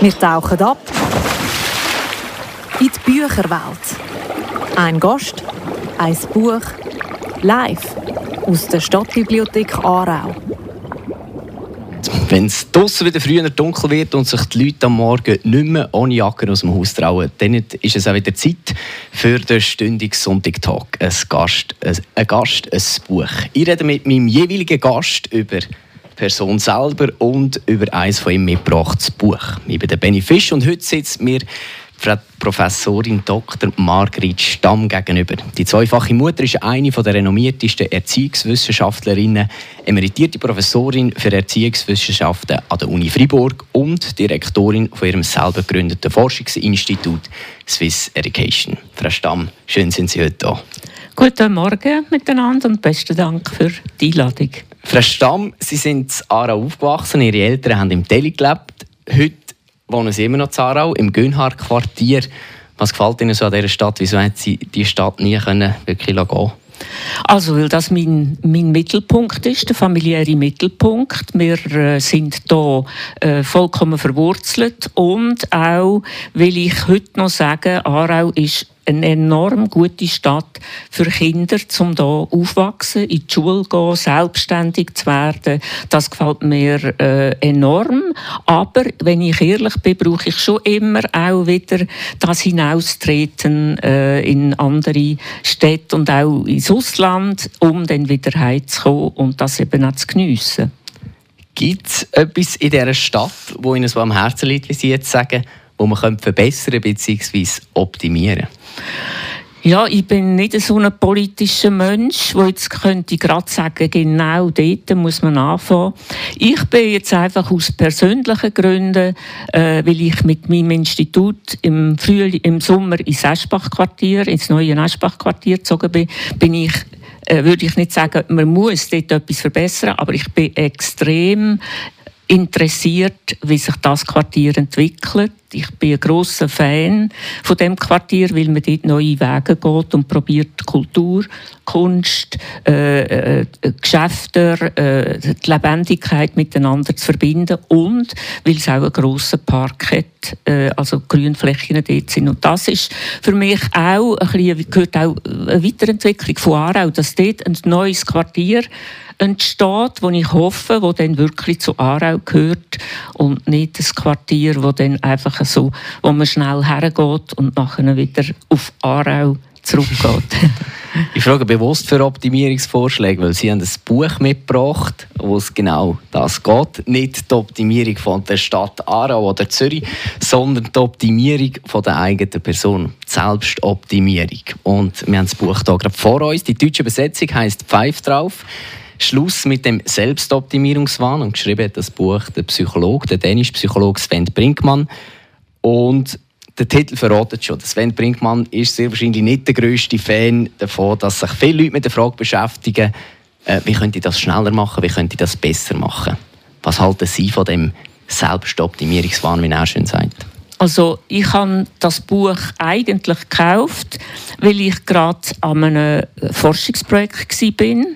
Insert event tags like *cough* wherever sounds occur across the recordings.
Wir tauchen ab in die Bücherwelt. Ein Gast, ein Buch, live aus der Stadtbibliothek Aarau. Wenn es draussen wieder früher dunkel wird und sich die Leute am Morgen nicht mehr ohne Jacke aus dem Haus trauen, dann ist es auch wieder Zeit für den stündigen Sonntag-Talk. Ein Gast, ein, Gast, ein Buch. Ich rede mit meinem jeweiligen Gast über Person selber und über eines von ihm mitgebrachtes Buch. Ich bin der Benny Fisch und heute sitzt mir Frau Professorin Dr. Margrit Stamm gegenüber. Die zweifache Mutter ist eine der renommiertesten Erziehungswissenschaftlerinnen, emeritierte Professorin für Erziehungswissenschaften an der Uni Fribourg und Direktorin von ihrem selber gegründeten Forschungsinstitut Swiss Education. Frau Stamm, schön sind Sie heute da. Guten Morgen miteinander und besten Dank für die Einladung. Frau Stamm, Sie sind in Aarau aufgewachsen, Ihre Eltern haben im Delhi gelebt. Heute wohnen Sie immer noch in Aarau, im Günhard-Quartier. Was gefällt Ihnen so an dieser Stadt? Wieso haben Sie die Stadt nie können wirklich gehen also, weil das mein, mein Mittelpunkt ist, der familiäre Mittelpunkt. Wir äh, sind hier äh, vollkommen verwurzelt und auch, will ich heute noch sagen, Aarau ist eine enorm gute Stadt für Kinder, um hier aufwachsen, in die Schule gehen, selbstständig zu werden. Das gefällt mir äh, enorm. Aber wenn ich ehrlich bin, brauche ich schon immer auch wieder das Hinaustreten äh, in andere Städte und auch ins Ausland, um dann wieder heimzukommen und das eben auch zu geniessen. Gibt es etwas in dieser Stadt, wo Ihnen so am Herzen liegt, wie Sie jetzt sagen, wo man verbessern bzw. optimieren könnte? Ja, ich bin nicht so ein politischer Mensch, wo jetzt könnte ich gerade sagen, genau dort muss man anfangen. Ich bin jetzt einfach aus persönlichen Gründen, äh, weil ich mit meinem Institut im Frühling, im Sommer ins Eschbach-Quartier, ins neue Eschbach-Quartier gezogen bin, bin ich äh, würde ich nicht sagen, man muss dort etwas verbessern, aber ich bin extrem interessiert, wie sich das Quartier entwickelt. Ich bin ein grosser Fan von dem Quartier, weil man dort neue Wege geht und probiert Kultur, Kunst, äh, äh, Geschäfte, äh, die Lebendigkeit miteinander zu verbinden und weil es auch einen grossen Park hat, äh, also Grünflächen dort sind. Und das ist für mich auch ein bisschen, gehört auch eine Weiterentwicklung von Aarau, dass dort ein neues Quartier entsteht, wo ich hoffe, wo dann wirklich zu Aarau gehört und nicht das Quartier, wo dann einfach so, wo man schnell hergeht und nachher wieder auf Aarau zurückgeht. *laughs* ich frage bewusst für Optimierungsvorschläge, weil Sie haben ein Buch mitgebracht, wo es genau das geht. Nicht die Optimierung von der Stadt Aarau oder Zürich, sondern die Optimierung von der eigenen Person. Die Selbstoptimierung. Und wir haben das Buch hier gerade vor uns. Die deutsche Übersetzung heißt Pfeif drauf. Schluss mit dem Selbstoptimierungswahn und geschrieben hat das Buch der Psychologe, der dänische Psychologe Sven Brinkmann. Und der Titel verratet schon. Sven Brinkmann ist sehr wahrscheinlich nicht der größte Fan davon, dass sich viele Leute mit der Frage beschäftigen, äh, wie könnte ich das schneller machen, wie könnte ich das besser machen. Was halten Sie von dem Selbstoptimierungswahn, wie er schön sagt? Also ich habe das Buch eigentlich gekauft, weil ich gerade an einem Forschungsprojekt war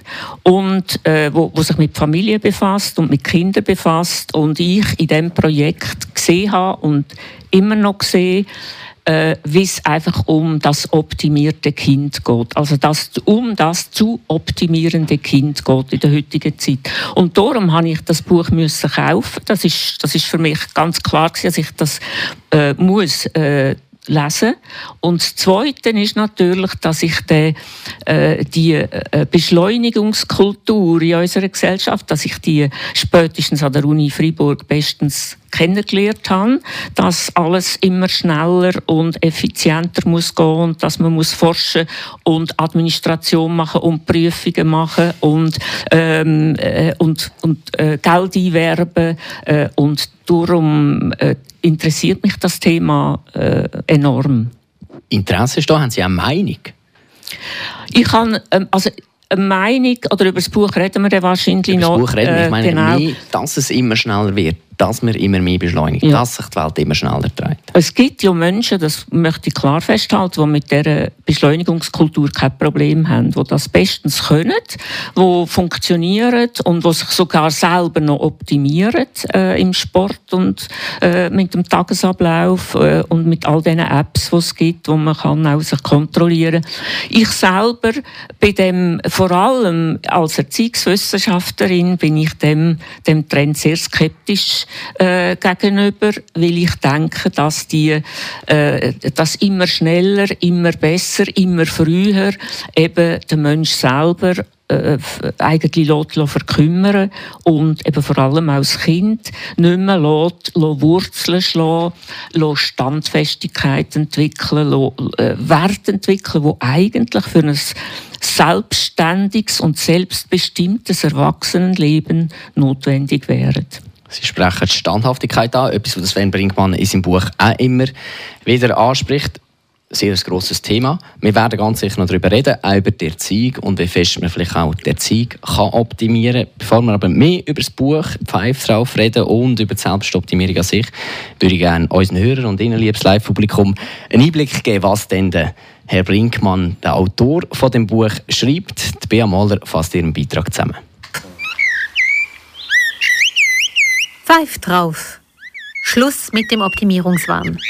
und äh, wo, wo, sich mit Familie befasst und mit Kindern befasst und ich in dem Projekt gesehen habe und immer noch sehe, äh, wie es einfach um das optimierte Kind geht. Also das, um das zu optimierende Kind geht in der heutigen Zeit. Und darum habe ich das Buch müssen kaufen. Das ist, das ist für mich ganz klar gewesen, dass ich das äh, muss äh, lesen. Und das Zweite ist natürlich, dass ich die, äh, die äh, Beschleunigungskultur in unserer Gesellschaft, dass ich die spätestens an der Uni Freiburg bestens kennengelernt habe, dass alles immer schneller und effizienter muss gehen und dass man muss forschen und Administration machen und Prüfungen machen und ähm, äh, und, und äh, Geld einwerben äh, und darum äh, interessiert mich das Thema äh, enorm. Interesse ist da, haben Sie eine Meinung? Ich habe, ähm, also eine Meinung, oder über das Buch reden wir dann wahrscheinlich über noch. Das Buch reden wir, ich meine äh, genau. mehr, dass es immer schneller wird. Dass wir immer mehr beschleunigen, ja. dass sich die Welt immer schneller dreht. Es gibt ja Menschen, das möchte ich klar festhalten, die mit dieser Beschleunigungskultur kein Problem haben, die das bestens können, die funktionieren und die sich sogar selber noch optimieren äh, im Sport und äh, mit dem Tagesablauf äh, und mit all diesen Apps, die es gibt, wo man kann auch sich kontrollieren kann. Ich selber bin dem, vor allem als Erziehungswissenschaftlerin, bin ich dem, dem Trend sehr skeptisch äh, gegenüber, weil ich denke, dass die, äh, dass immer schneller, immer besser, immer früher eben der Mensch selber äh, eigentlich lässt, verkümmern und eben vor allem als Kind nicht mehr lässt, lässt Wurzeln schlagen, lässt Standfestigkeit entwickeln, lässt, äh, Werte entwickeln, die eigentlich für ein selbstständiges und selbstbestimmtes Erwachsenenleben notwendig wären. Sie sprechen die Standhaftigkeit an, etwas, was Sven Brinkmann in seinem Buch auch immer wieder anspricht. Sehr ein grosses Thema. Wir werden ganz sicher noch darüber reden, auch über die Erziehung und wie fest man vielleicht auch die Erziehung kann optimieren kann. Bevor wir aber mehr über das Buch Pfeif drauf reden und über die Selbstoptimierung an sich, würde ich gerne unseren Hörern und Ihnen, liebes Live-Publikum, einen Einblick geben, was denn der Herr Brinkmann, der Autor von dem Buch, schreibt. Die Bea Mahler fasst ihren Beitrag zusammen. Pfeif drauf. Schluss mit dem Optimierungswahn.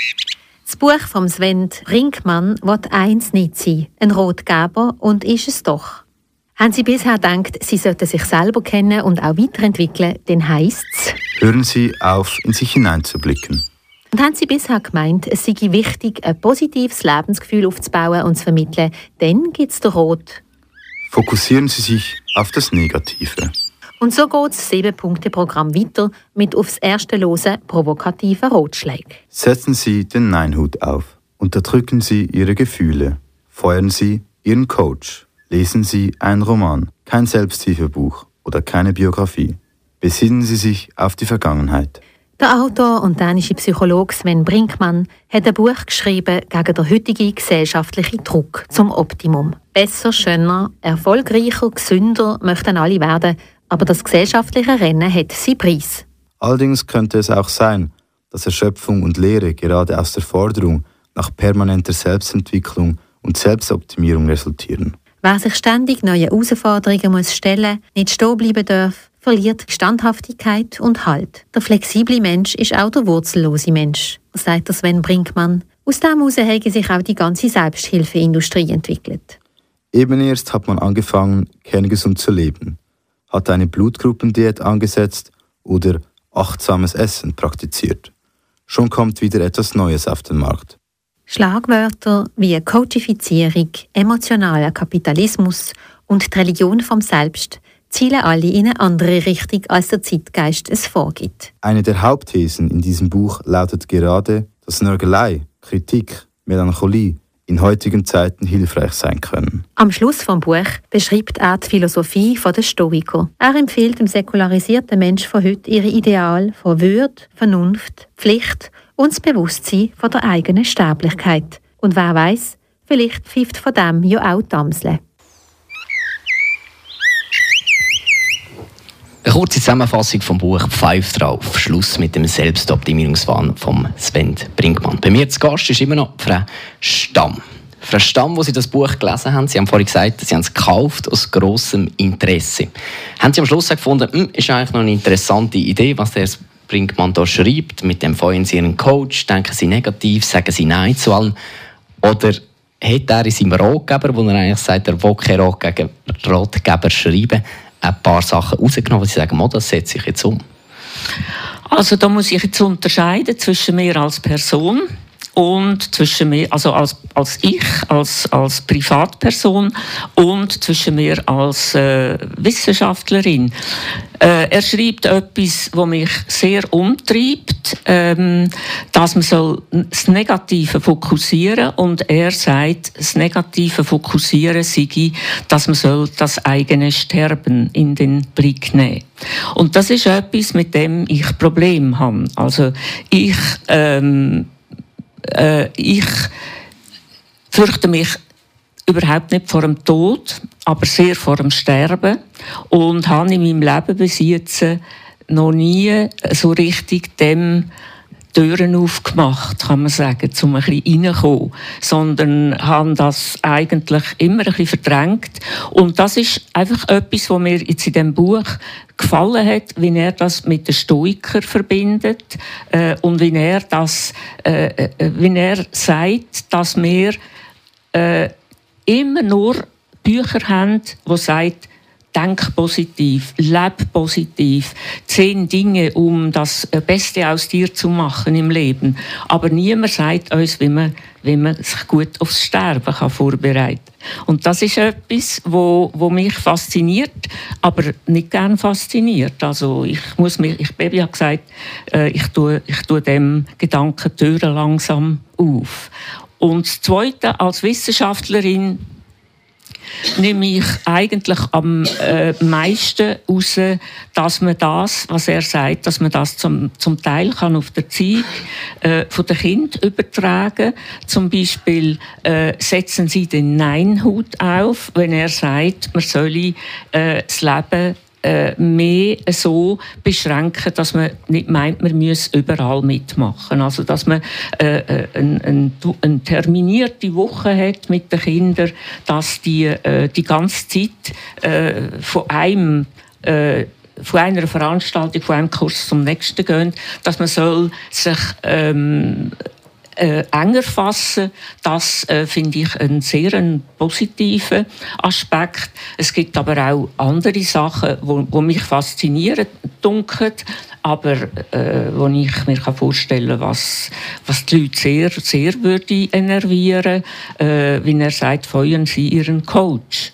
Das Buch vom Sven Brinkmann wird eins nicht sein, ein Rotgeber, und ist es doch. Haben Sie bisher gedacht, Sie sollten sich selber kennen und auch weiterentwickeln, dann heisst es... Hören Sie auf, in sich hineinzublicken. Und haben Sie bisher gemeint, es sei wichtig, ein positives Lebensgefühl aufzubauen und zu vermitteln, dann gibt es den Rot. Fokussieren Sie sich auf das Negative. Und so geht das 7-Punkte-Programm weiter mit aufs erste Lose provokativen Rotschlägen. Setzen Sie den Neinhut auf. Unterdrücken Sie Ihre Gefühle. Feuern Sie Ihren Coach. Lesen Sie einen Roman, kein Selbsthilfebuch oder keine Biografie. Besinnen Sie sich auf die Vergangenheit. Der Autor und dänische Psychologe Sven Brinkmann hat ein Buch geschrieben gegen den heutigen gesellschaftlichen Druck zum Optimum. Besser, schöner, erfolgreicher, gesünder möchten alle werden, aber das gesellschaftliche Rennen hat seinen Preis. Allerdings könnte es auch sein, dass Erschöpfung und Lehre gerade aus der Forderung nach permanenter Selbstentwicklung und Selbstoptimierung resultieren. Wer sich ständig neue Herausforderungen muss stellen, nicht stehen bleiben darf, verliert Standhaftigkeit und Halt. Der flexible Mensch ist auch der wurzellose Mensch, sagt Sven Brinkmann. Aus dem heraus hat sich auch die ganze Selbsthilfeindustrie entwickelt. Eben erst hat man angefangen, kerngesund zu leben hat eine Blutgruppendiät angesetzt oder achtsames Essen praktiziert. Schon kommt wieder etwas Neues auf den Markt. Schlagwörter wie Coachifizierung, emotionaler Kapitalismus und die Religion vom Selbst zielen alle in eine andere Richtung, als der Zeitgeist es vorgibt. Eine der Hauptthesen in diesem Buch lautet gerade, dass Nörgelei, Kritik, Melancholie in heutigen Zeiten hilfreich sein können. Am Schluss vom Buch beschreibt er die Philosophie der Stoiker. Er empfiehlt dem säkularisierten Menschen von heute ihre Ideale von Würde, Vernunft, Pflicht und das Bewusstsein von der eigenen Sterblichkeit. Und wer weiß, vielleicht pfeift von dem ja auch Damsle. Eine kurze Zusammenfassung vom Buch «Pfeif drauf». Schluss mit dem Selbstoptimierungswahn von Sven Brinkmann. Bei mir zu Gast ist immer noch Frau Stamm. Frau Stamm, wo Sie das Buch gelesen haben, Sie haben vorhin gesagt, Sie haben es gekauft aus grossem Interesse. Haben Sie am Schluss gefunden, hm, ist eigentlich noch eine interessante Idee, was der Brinkmann da schreibt, mit dem feuern Sie Ihren Coach, denken Sie negativ, sagen Sie Nein zu allem, oder hat er in seinem Ratgeber, wo er eigentlich sagt, er will keinen Ratgeber schreiben, ein paar Sachen rausgenommen, wo Sie sagen, das setze ich jetzt um? Also da muss ich jetzt unterscheiden zwischen mir als Person und zwischen mir, also als, als ich, als, als Privatperson und zwischen mir als äh, Wissenschaftlerin. Äh, er schreibt etwas, was mich sehr umtreibt, ähm, dass man soll das Negative fokussieren und er sagt, das Negative fokussieren sei, dass man soll das eigene Sterben in den Blick nehmen. Und das ist etwas, mit dem ich Problem habe. Also ich ähm, äh, ich fürchte mich überhaupt nicht vor dem Tod, aber sehr vor dem Sterben. Und habe in meinem Leben bis jetzt noch nie so richtig dem Türen aufgemacht, kann man sagen, um ein bisschen reinzukommen, sondern haben das eigentlich immer ein bisschen verdrängt. Und das ist einfach etwas, was mir jetzt in dem Buch gefallen hat, wie er das mit den Stoiker verbindet äh, und wie er das, äh, äh, wie er sagt, dass wir äh, immer nur Bücher haben, die sagen, denk positiv, leb positiv, zehn Dinge, um das Beste aus dir zu machen im Leben. Aber niemand sagt uns, wie man, wie man sich gut aufs Sterben kann vorbereiten kann. Und das ist etwas, wo, wo mich fasziniert, aber nicht gern fasziniert. Also ich muss mich, ich Baby hat gesagt, äh, ich tue, ich tue dem Gedanken Türen langsam auf. Und das Zweite, als Wissenschaftlerin nehme ich eigentlich am äh, meisten raus, dass man das, was er sagt, dass man das zum, zum Teil kann auf der Zeit äh, von den Kind übertragen. Zum Beispiel äh, setzen Sie den Nein-Hut auf, wenn er sagt, man solle äh, das Leben äh, mehr so beschränken, dass man nicht meint, man müsse überall mitmachen. Also dass man äh, äh eine ein, ein terminierte Woche hat mit den Kindern, dass die äh, die ganze Zeit äh, von einem äh, von einer Veranstaltung, von einem Kurs zum nächsten gehen, dass man soll sich ähm, äh, enger fassen. Das äh, finde ich einen sehr einen positiven Aspekt. Es gibt aber auch andere Sachen, wo mich faszinieren, dunkel, aber äh, wo ich mir vorstellen kann, was, was die Leute sehr, sehr würde enervieren, äh, wie er sagt, feuern Sie Ihren Coach.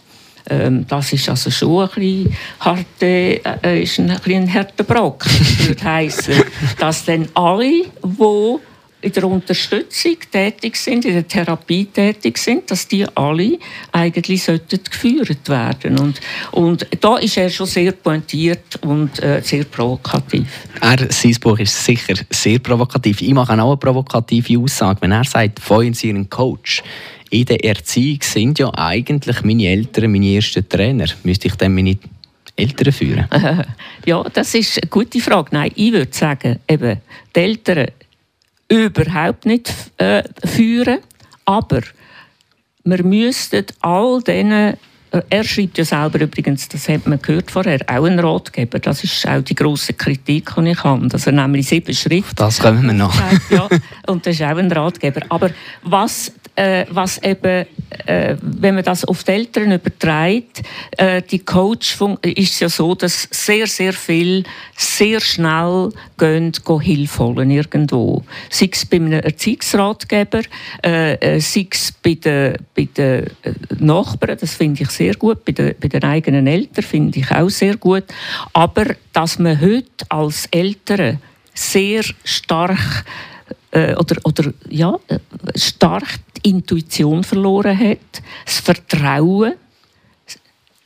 Ähm, das ist also schon ein bisschen, harte, äh, ist ein, ein, ein harter Brocken, *laughs* würde heißen, dass dann alle, die in der Unterstützung tätig sind, in der Therapie tätig sind, dass die alle eigentlich sollten geführt werden. Und, und da ist er schon sehr pointiert und äh, sehr provokativ. Er, sein Buch ist sicher sehr provokativ. Ich mache auch eine provokative Aussage. Wenn er sagt, feuern Sie Ihren Coach, in der Erziehung sind ja eigentlich meine Eltern meine ersten Trainer. Müsste ich dann meine Eltern führen? *laughs* ja, das ist eine gute Frage. Nein, ich würde sagen, eben, die Eltern überhaupt nicht äh, führen. Aber wir müssten all diesen äh, er schreibt ja selber übrigens, das hat man gehört vorher, auch ein Ratgeber. Das ist auch die große Kritik, die ich habe. Dass er nämlich sieben Schritte. Das können wir noch. ja, und das ist auch ein Ratgeber. Aber was äh, was eben, äh, wenn man das auf die Eltern überträgt, äh, die Coach ist ja so, dass sehr, sehr viel sehr schnell gehen, gehen Hilfe holen irgendwo. Sei es bei einem Erziehungsratgeber, äh, äh sei es bei den, bei den äh, Nachbarn, das finde ich sehr gut, bei den, bei den eigenen Eltern finde ich auch sehr gut. Aber dass man heute als Eltern sehr stark äh, oder, oder ja, stark die Intuition verloren hat, das Vertrauen.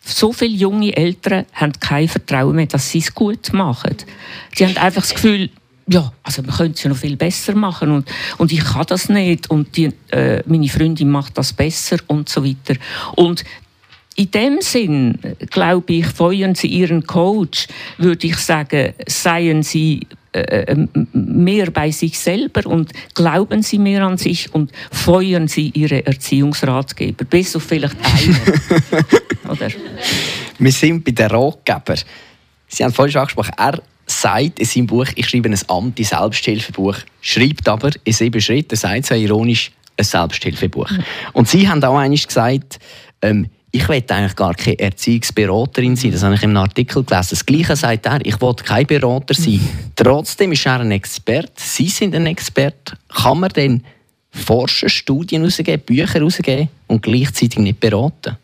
So viele junge Eltern haben kein Vertrauen mehr, dass sie es gut machen. Sie haben einfach das Gefühl, ja, also man könnte es ja noch viel besser machen und, und ich kann das nicht und die, äh, meine Freundin macht das besser und so weiter. Und in dem Sinn, glaube ich, feuern Sie Ihren Coach, würde ich sagen, seien Sie äh, äh, mehr bei sich selber und glauben Sie mehr an sich und feuern Sie Ihre Erziehungsratgeber. Bis auf vielleicht einen. *laughs* Oder? Wir sind bei den Ratgebern. Sie haben vorhin schon angesprochen, er sagt in seinem Buch, ich schreibe ein Anti-Selbsthilfebuch, schreibt aber in sieben Schritten, sagt so ironisch, ein Selbsthilfebuch. Und Sie haben auch einmal gesagt, ähm, ich will eigentlich gar keine Erziehungsberaterin sein. Das habe ich im Artikel gelesen. Das Gleiche sagt er, ich will kein Berater sein. *laughs* Trotzdem ist er ein Experte. Sie sind ein Experte. Kann man denn forschen, Studien herausgeben, Bücher herausgeben und gleichzeitig nicht beraten?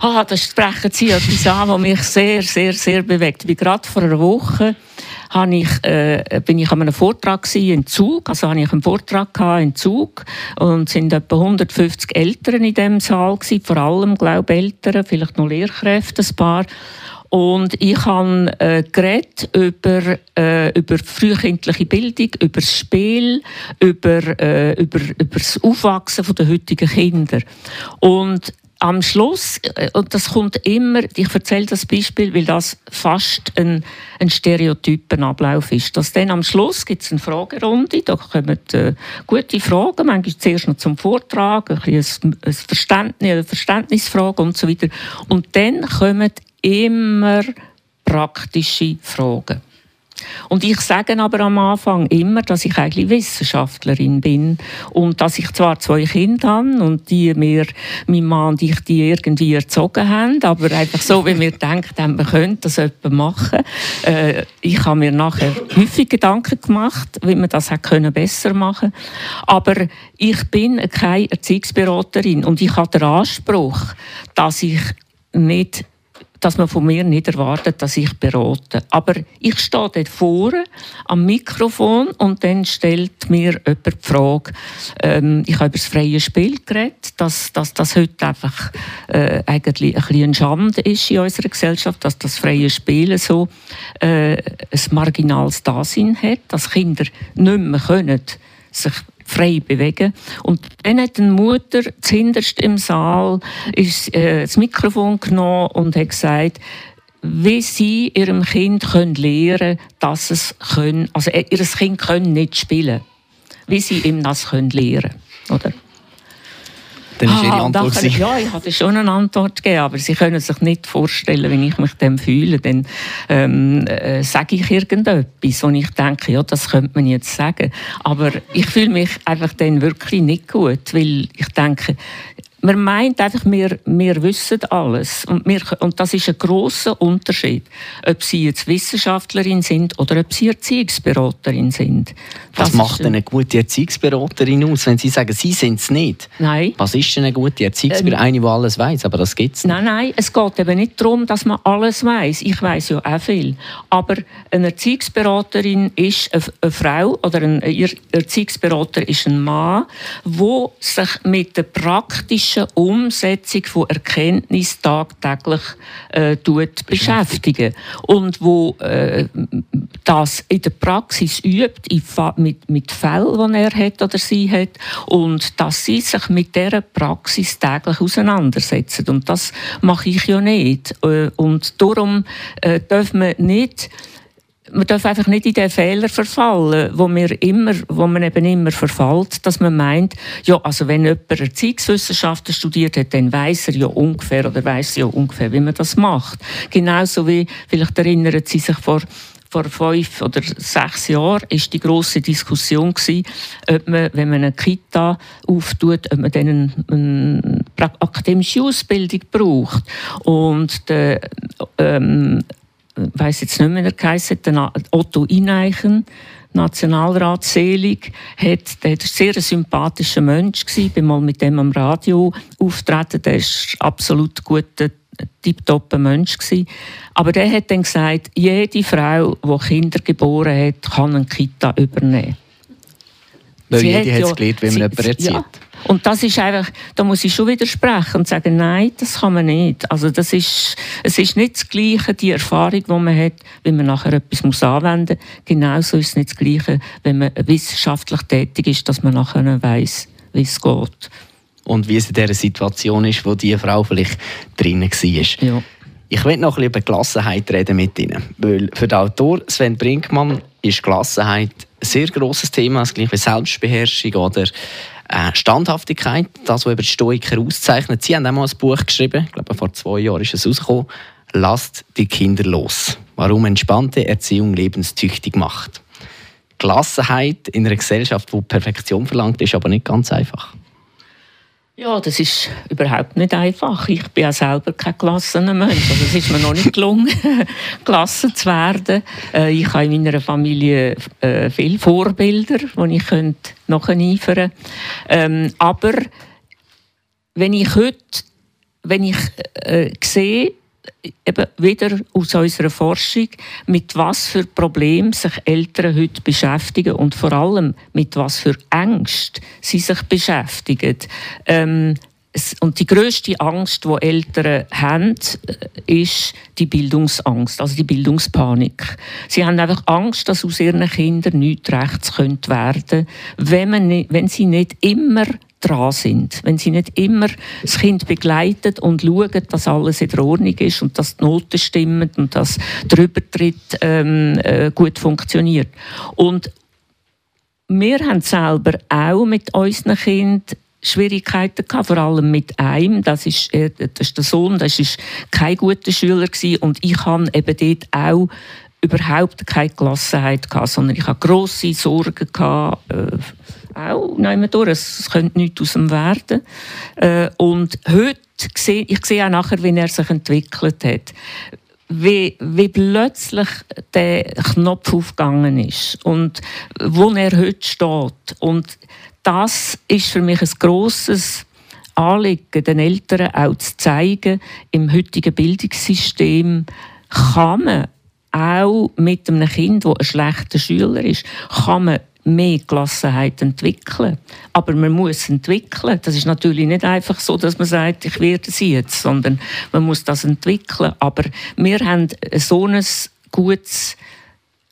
Ah, das sprechen Sie etwas an, was mich sehr, sehr, sehr bewegt. Ich bin gerade vor einer Woche habe ich, äh, bin ich an einem Vortrag in Zug, also habe ich einen Vortrag in Zug und es sind etwa 150 Eltern in dem Saal gewesen, vor allem, glaube ich, Eltern, vielleicht noch Lehrkräfte, ein paar. Und ich habe äh, geredet über, äh, über frühkindliche Bildung, über das Spiel, über, äh, über, über das Aufwachsen der heutigen Kinder. Und am Schluss, äh, und das kommt immer, ich erzähle das Beispiel, weil das fast ein, ein stereotyper Ablauf ist. Dass dann am Schluss gibt es eine Fragerunde, da kommen äh, gute Fragen, manchmal zuerst noch zum Vortrag, ein, bisschen ein Verständnis, eine Verständnisfrage und so weiter. Und dann kommen immer praktische Fragen. Und ich sage aber am Anfang immer, dass ich eigentlich Wissenschaftlerin bin. Und dass ich zwar zwei Kinder habe und die mir, mein Mann und ich, die irgendwie erzogen haben, aber einfach so, wie wir *laughs* gedacht haben, wir könnten das etwa machen. Äh, ich habe mir nachher häufig Gedanken gemacht, wie man das können besser machen. Aber ich bin keine Erziehungsberaterin. Und ich habe den Anspruch, dass ich nicht dass man von mir nicht erwartet, dass ich berate. Aber ich stehe dort vorne am Mikrofon und dann stellt mir jemand die Frage, ähm, ich habe über das freie Spiel geredet, dass, dass das heute einfach äh, eigentlich ein bisschen Schande ist in unserer Gesellschaft, dass das freie Spiel so äh, ein marginales Dasein hat, dass Kinder nicht mehr können sich frei bewegen. Und dann hat eine Mutter zuhinterst im Saal ist, äh, das Mikrofon genommen und hat gesagt, wie sie ihrem Kind können lernen dass es können, also äh, ihr Kind können nicht spielen, wie sie ihm das können lernen, oder? Dann ist Ihre Antwort kann, Ja, ich hatte schon eine Antwort gegeben, aber Sie können sich nicht vorstellen, wenn ich mich dem fühle, dann ähm, äh, sage ich irgendetwas und ich denke, ja, das könnte man jetzt sagen. Aber ich fühle mich einfach dann wirklich nicht gut, weil ich denke, man meint einfach, wir, wir wissen alles. Und, wir, und das ist ein großer Unterschied, ob Sie jetzt Wissenschaftlerin sind oder ob Sie Erziehungsberaterin sind. Das Was macht eine gute Erziehungsberaterin aus, wenn Sie sagen, Sie sind es nicht? Nein. Was ist denn eine gute Erziehungsberaterin? Ähm, eine, die alles weiß, aber das gibt es nicht. Nein, nein, es geht eben nicht darum, dass man alles weiß. Ich weiß ja auch viel. Aber eine Erziehungsberaterin ist eine, eine Frau oder ein Erziehungsberater ist ein Mann, der sich mit der praktischen praktischen Umsetzung von Erkenntnis tagtäglich äh, tut beschäftigen. Und wo äh, das in der Praxis übt mit, mit Fällen, die er hat oder sie hat und dass sie sich mit dieser Praxis täglich auseinandersetzen. Und das mache ich ja nicht. Äh, und darum äh, darf man nicht man darf einfach nicht in den Fehler verfallen, wo, wir immer, wo man eben immer verfällt, dass man meint, ja, also wenn jemand Erziehungswissenschaften studiert hat, dann weiß er ja ungefähr oder weiß ja ungefähr, wie man das macht. Genauso wie, vielleicht erinnern Sie sich vor vor fünf oder sechs Jahren ist die große Diskussion gewesen, ob man, wenn man eine Kita auftut, ob man dann eine, eine akademische Ausbildung braucht. Und der, ähm, weiß jetzt nicht mehr, der heisst, Otto Ineichen, Nationalrat Selig, hat, der war ein sehr sympathischer Mensch, ich bin mal mit dem am Radio auftreten, der ist absolut guter, tiptopper Mensch gewesen. Aber der hat dann gesagt, jede Frau, die Kinder geboren hat, kann eine Kita übernehmen. Weil sie jede hat es ja, gelernt, wie man jemanden erzieht. Ja, und das ist einfach, da muss ich schon widersprechen und sagen, nein, das kann man nicht. Also das ist, es ist nicht das Gleiche, die Erfahrung, die man hat, wenn man nachher etwas muss anwenden muss. Genauso ist es nicht das Gleiche, wenn man wissenschaftlich tätig ist, dass man nachher weiß, wie es geht. Und wie es in dieser Situation ist, wo die Frau vielleicht drinnen war. Ja. Ich will noch ein bisschen über Gelassenheit reden mit Ihnen. Weil für den Autor Sven Brinkmann ist Gelassenheit sehr grosses Thema, das gleiche wie Selbstbeherrschung oder äh, Standhaftigkeit, das, was über die Stoiker auszeichnet. Sie haben auch mal ein Buch geschrieben, ich glaube vor zwei Jahren ist es rausgekommen, «Lasst die Kinder los. Warum entspannte Erziehung lebenstüchtig macht». Gelassenheit in einer Gesellschaft, die Perfektion verlangt, ist aber nicht ganz einfach. Ja, das ist überhaupt nicht einfach. Ich bin ja selber kein gelassener Mensch. Also es ist mir noch nicht gelungen, *laughs* gelassen zu werden. Äh, ich habe in meiner Familie äh, viele Vorbilder, die ich nacheifern könnte. Ähm, aber wenn ich heute, wenn ich äh, sehe, eben wieder aus unserer Forschung, mit was für Problemen sich Eltern heute beschäftigen und vor allem mit was für Ängsten sie sich beschäftigen. Ähm, und die größte Angst, die Eltern haben, äh, ist die Bildungsangst, also die Bildungspanik. Sie haben einfach Angst, dass aus ihren Kindern nichts rechts werden könnte, wenn, man wenn sie nicht immer dran sind, wenn sie nicht immer das Kind begleitet und schauen, dass alles in Ordnung ist und dass die Noten stimmen und dass der Übertritt ähm, äh, gut funktioniert. Und wir haben selber auch mit unseren Kindern Schwierigkeiten gehabt, vor allem mit einem. Das ist, äh, das ist der Sohn, das ist kein guter Schüler gewesen. und ich habe eben dort auch überhaupt keine Gelassenheit gehabt, sondern ich habe grosse Sorgen gehabt, äh, auch nehmen durch. Es könnte nichts aus dem werden. Äh, und heute ich sehe auch nachher, wie er sich entwickelt hat. Wie, wie plötzlich der Knopf aufgegangen ist und wo er heute steht. Und das ist für mich ein grosses Anliegen, den Eltern auch zu zeigen, im heutigen Bildungssystem kann man auch mit einem Kind, das ein schlechter Schüler ist, kann man mehr Gelassenheit entwickeln. Aber man muss entwickeln. Das ist natürlich nicht einfach so, dass man sagt, ich werde sie jetzt, sondern man muss das entwickeln. Aber wir haben so ein gutes,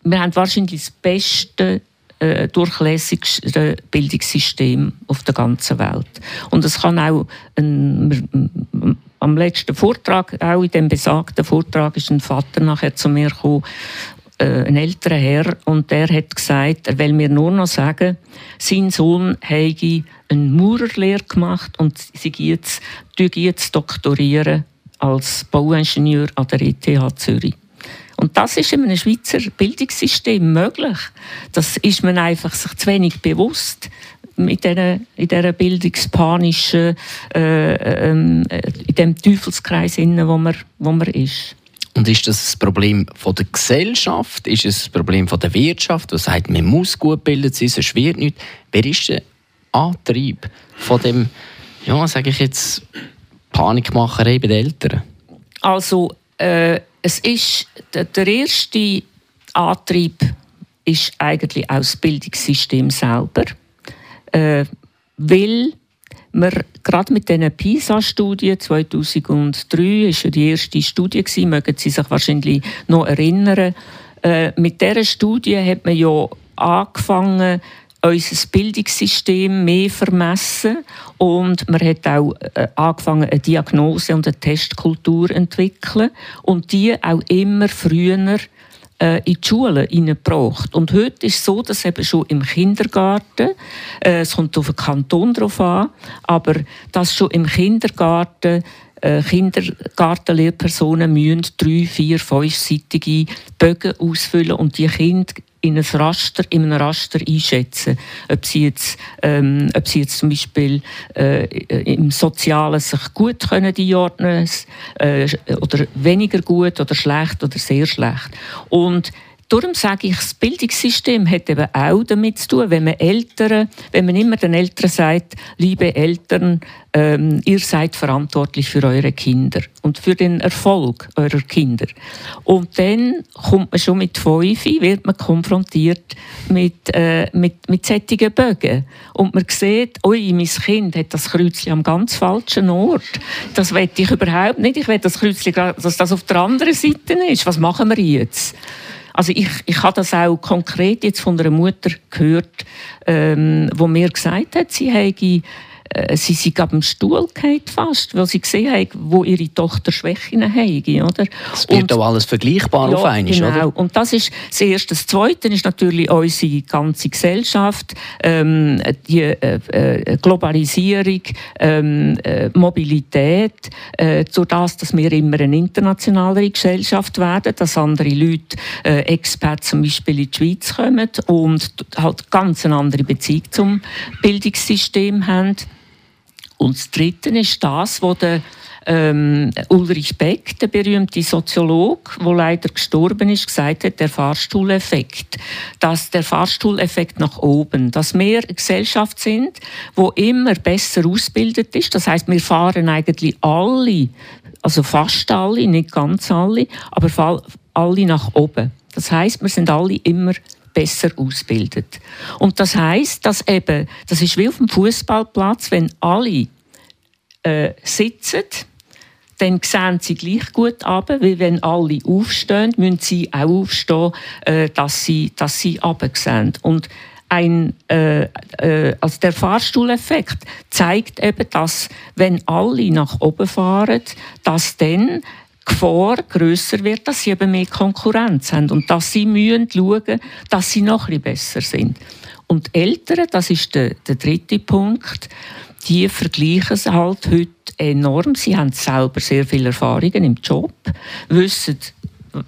wir haben wahrscheinlich das beste äh, durchlässigste Bildungssystem auf der ganzen Welt. Und es kann auch ein, am letzten Vortrag, auch in dem besagten Vortrag, ist ein Vater nachher zu mir gekommen, ein älterer Herr, und der hat gesagt, er will mir nur noch sagen, sein Sohn habe eine Maurerlehre gemacht und sie jetzt, jetzt doktorieren als Bauingenieur an der ETH Zürich. Und das ist in einem Schweizer Bildungssystem möglich. Das ist man einfach sich zu wenig bewusst mit dieser, in dieser bildungspanischen, äh, äh, in dem Teufelskreis, innen, wo man, wo man ist. Und ist das ein Problem von der Gesellschaft? Ist es ein Problem von der Wirtschaft, die sagt, man muss gut bildet sein, sonst wird nichts? Wer ist der Antrieb von dem, ja, sage ich jetzt, Panikmacherei bei den Eltern? Also, äh, es ist der, der erste Antrieb ist eigentlich auch das Bildungssystem selber, äh, weil wir gerade mit diesen PISA-Studien 2003 ist ja die erste Studie gewesen, mögen Sie sich wahrscheinlich noch erinnern. Äh, mit dieser Studie hat man ja angefangen, unser Bildungssystem mehr vermessen. Und man hat auch äh, angefangen, eine Diagnose und eine Testkultur zu entwickeln. Und die auch immer früher in die Schulen hineingebracht. Und heute ist es so, dass eben schon im Kindergarten, äh, es kommt auf den Kanton drauf an, aber dass schon im Kindergarten äh, Kindergartenlehrpersonen drei, vier, fünfseitige Bögen ausfüllen und die Kinder in, ein Raster, in einem Raster einschätzen, ob sie jetzt, ähm, ob sie jetzt zum Beispiel äh, im Sozialen sich gut können einordnen äh, oder weniger gut oder schlecht oder sehr schlecht. Und Darum sage ich, das Bildungssystem hat eben auch damit zu tun, wenn man Eltern, wenn man immer den Eltern sagt, liebe Eltern, ähm, ihr seid verantwortlich für eure Kinder und für den Erfolg eurer Kinder. Und dann kommt man schon mit fünf, wird man konfrontiert mit, äh, mit, mit solchen Bögen. Und man sieht, ui, mein Kind hat das Kreuzchen am ganz falschen Ort. Das will ich überhaupt nicht. Ich will das Kreuzchen, dass das auf der anderen Seite ist. Was machen wir jetzt? Also ich, ich habe das auch konkret jetzt von einer Mutter gehört, ähm, wo mir gesagt hat, sie hätte äh, sie sind am Stuhl fast, weil sie gesehen haben, wo ihre Tochter Schwächen haben. Oder? Es wird auch alles vergleichbar ja, auf einmal, genau. oder? Und das ist das Erste. Das Zweite ist natürlich unsere ganze Gesellschaft, ähm, die äh, äh, Globalisierung, ähm, äh, Mobilität, äh, das, dass wir immer eine internationalere Gesellschaft werden, dass andere Leute, äh, Expats zum Beispiel in die Schweiz kommen und halt ganz eine andere Beziehung zum Bildungssystem haben. Und das Dritte ist das, was der ähm, Ulrich Beck, der berühmte Soziologe, wo leider gestorben ist, gesagt hat, der Fahrstuhleffekt. Dass der Fahrstuhleffekt nach oben, dass wir eine Gesellschaft sind, wo immer besser ausgebildet ist. Das heißt, wir fahren eigentlich alle, also fast alle, nicht ganz alle, aber alle nach oben. Das heißt, wir sind alle immer besser ausbildet. Und das heißt, dass eben, das ist wie auf dem Fußballplatz, wenn alle äh, sitzen, dann sehen sie gleich gut ab, wie wenn alle aufstehen, müssen sie auch aufstehen, äh, dass sie, dass sie sehen. Und ein, äh, äh, also der Fahrstuhleffekt zeigt eben, dass wenn alle nach oben fahren, dass dann Gefahr größer wird, dass sie eben mehr Konkurrenz haben und dass sie müssen schauen, dass sie noch ein besser sind. Und Eltern, das ist der, der dritte Punkt, die vergleichen es halt heute enorm. Sie haben selber sehr viele Erfahrungen im Job, wissen,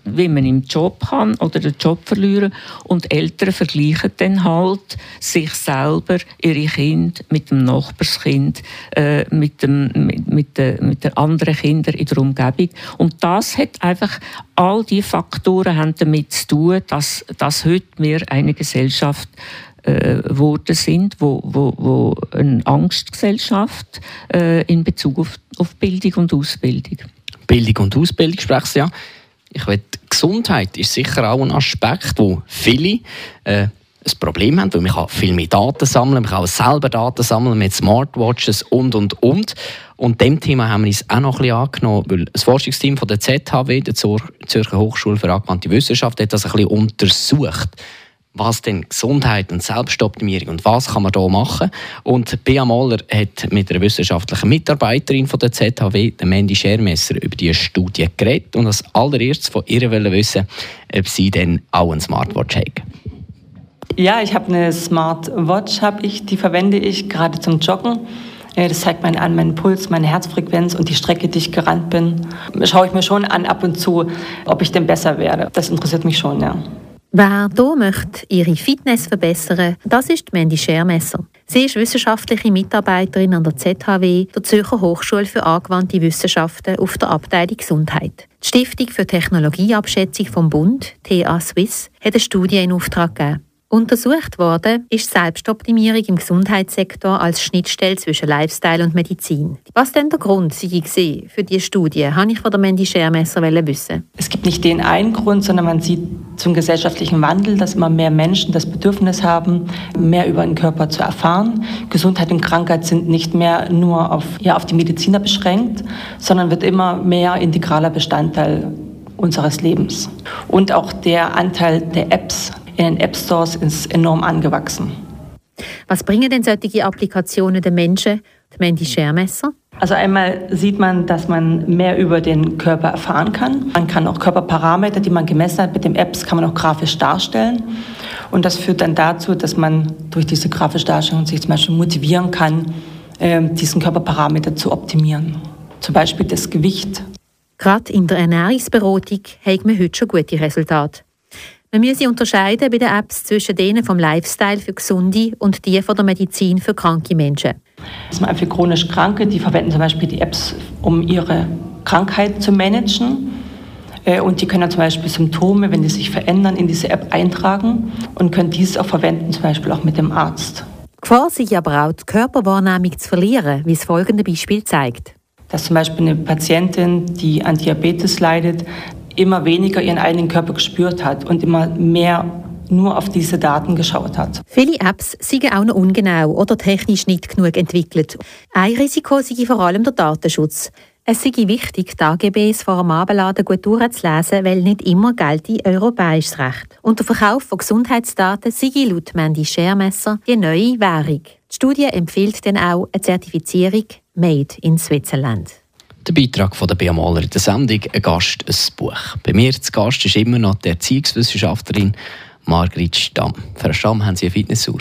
wie man im Job kann oder den Job verlieren und Eltern vergleichen dann halt sich selber, ihre Kinder mit dem Nachbarskind, äh, mit, dem, mit, mit, de, mit den anderen Kindern in der Umgebung und das hat einfach all die Faktoren haben damit zu tun, dass, dass heute wir eine Gesellschaft geworden äh, sind, wo, wo, wo eine Angstgesellschaft äh, in Bezug auf, auf Bildung und Ausbildung. Bildung und Ausbildung sprichst du ja. Ich will, Gesundheit ist sicher auch ein Aspekt, wo viele äh, ein Problem haben, weil man kann viel mehr Daten sammeln, man kann auch selber Daten sammeln mit Smartwatches und, und, und. Und dem Thema haben wir uns auch noch ein bisschen angenommen, weil das Forschungsteam von der ZHW, der Zürcher Hochschule für angewandte Wissenschaft, hat das ein bisschen untersucht was denn Gesundheit und Selbstoptimierung und was kann man da machen. Und Bea Moller hat mit einer wissenschaftlichen Mitarbeiterin von der ZHW, der Mandy Schermesser, über diese Studie geredet und als allererstes von ihr wissen, ob sie denn auch ein Smartwatch hat. Ja, ich habe eine Smartwatch, hab ich, die verwende ich gerade zum Joggen. Das zeigt mir an meinen Puls, meine Herzfrequenz und die Strecke, die ich gerannt bin. Schaue ich mir schon an ab und zu, ob ich denn besser werde. Das interessiert mich schon, ja. Wer hier möchte ihre Fitness verbessern, das ist Mandy Schermesser. Sie ist wissenschaftliche Mitarbeiterin an der ZHW, der Zürcher Hochschule für angewandte Wissenschaften auf der Abteilung Gesundheit. Die Stiftung für Technologieabschätzung vom Bund, TA Swiss, hat eine Studie in Auftrag gegeben. Untersucht worden ist Selbstoptimierung im Gesundheitssektor als Schnittstelle zwischen Lifestyle und Medizin. Was denn der Grund sei für diese Studie, habe ich von der Mandy Schermesser wissen. Es gibt nicht den einen Grund, sondern man sieht zum gesellschaftlichen Wandel, dass immer mehr Menschen das Bedürfnis haben, mehr über den Körper zu erfahren. Gesundheit und Krankheit sind nicht mehr nur auf, ja, auf die Mediziner beschränkt, sondern wird immer mehr integraler Bestandteil unseres Lebens. Und auch der Anteil der Apps, in den App Stores ist enorm angewachsen. Was bringen denn solche Applikationen den Menschen, die Mandy Schermesser? Also einmal sieht man, dass man mehr über den Körper erfahren kann. Man kann auch Körperparameter, die man gemessen hat mit den Apps, kann man auch grafisch darstellen. Und das führt dann dazu, dass man durch diese grafische Darstellung sich zum Beispiel motivieren kann, ähm, diesen Körperparameter zu optimieren. Zum Beispiel das Gewicht. Gerade in der Ernährungsberatung haben wir heute schon gute Resultate. Man müsse unterscheiden bei den Apps zwischen denen vom Lifestyle für Gesunde und die von der Medizin für kranke Menschen. Für chronisch Kranke, die verwenden zum Beispiel die Apps, um ihre Krankheit zu managen. Äh, und die können dann zum Beispiel Symptome, wenn die sich verändern, in diese App eintragen und können dieses auch verwenden, zum Beispiel auch mit dem Arzt. Gefahr sich aber auch, die Körperwahrnehmung zu verlieren, wie das folgende Beispiel zeigt. Dass zum Beispiel eine Patientin, die an Diabetes leidet, immer weniger ihren eigenen Körper gespürt hat und immer mehr nur auf diese Daten geschaut hat. Viele Apps sind auch noch ungenau oder technisch nicht genug entwickelt. Ein Risiko sei vor allem der Datenschutz. Es sei wichtig, die AGBs vor dem Abladen gut durchzulesen, weil nicht immer gelte europäisches Recht. Und der Verkauf von Gesundheitsdaten sei laut Mandy Schermesser die neue Währung. Die Studie empfiehlt dann auch eine Zertifizierung Made in Switzerland. Der Beitrag von der Bea Mahler in der Sendung «Ein Gast, ein Buch». Bei mir zu Gast ist immer noch die Erziehungswissenschaftlerin Margrit Stamm. Frau Stamm, haben Sie eine Fitnessuhr?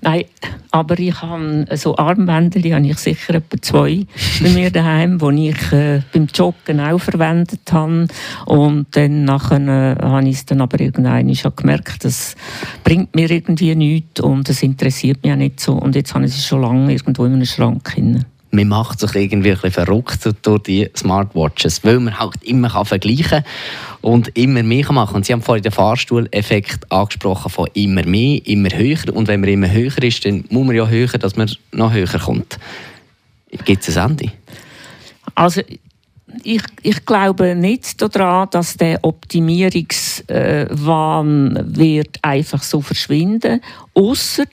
Nein, aber ich habe so Armbänder, die habe ich sicher etwa zwei bei mir daheim, *laughs* die ich äh, beim Joggen auch verwendet habe. Und dann nachher äh, habe ich es dann aber irgendwann schon gemerkt, das bringt mir irgendwie nichts und es interessiert mich auch nicht so. Und jetzt habe ich es schon lange irgendwo in einem Schrank. Drin man macht sich irgendwie ein bisschen verrückt durch die Smartwatches, weil man halt immer kann vergleichen und immer mehr machen kann. Sie haben vorhin den Fahrstuhleffekt angesprochen von immer mehr, immer höher. Und wenn man immer höher ist, dann muss man ja höher, dass man noch höher kommt. Gibt es ein Ende? Also ich, ich, glaube nicht daran, dass der Optimierungswahn äh, wird einfach so verschwinden, außer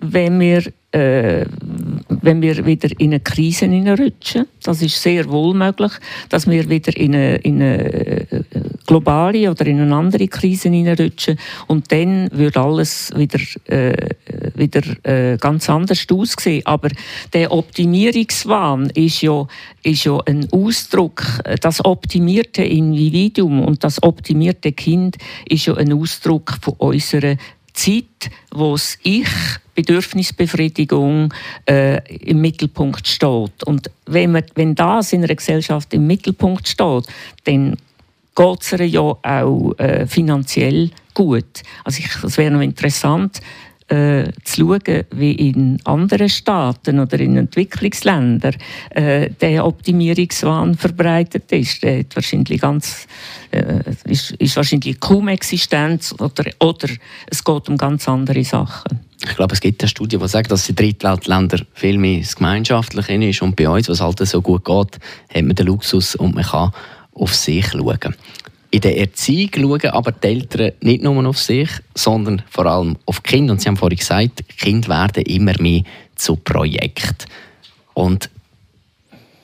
wenn wir äh, wenn wir wieder in eine Krise hineinrutschen. Das ist sehr wohl möglich, dass wir wieder in eine, in eine äh, globale oder in eine andere Krise hineinrutschen und dann würde alles wieder, äh, wieder äh, ganz anders aussehen. Aber der Optimierungswahn ist ja, ist ja ein Ausdruck, das optimierte Individuum und das optimierte Kind ist ja ein Ausdruck von unserer Zeit, wo das Ich, Bedürfnisbefriedigung äh, im Mittelpunkt steht. Und wenn, man, wenn das in einer Gesellschaft im Mittelpunkt steht, dann geht es ja auch äh, finanziell gut. Also es wäre noch interessant, äh, zu schauen, wie in anderen Staaten oder in Entwicklungsländern äh, der Optimierungswahn verbreitet ist. Der hat wahrscheinlich ganz, äh, ist, ist wahrscheinlich kaum Existenz oder, oder es geht um ganz andere Sachen. Ich glaube, es gibt eine Studie, die sagt, dass in Drittweltländern viel mehr das Gemeinschaftliche ist und bei uns, was halt so gut geht, hat man den Luxus und man kann auf sich schauen in der Erziehung schauen aber die Eltern nicht nur auf sich, sondern vor allem auf die Kinder. Und Sie haben vorhin gesagt, Kinder werden immer mehr zu Projekten. Und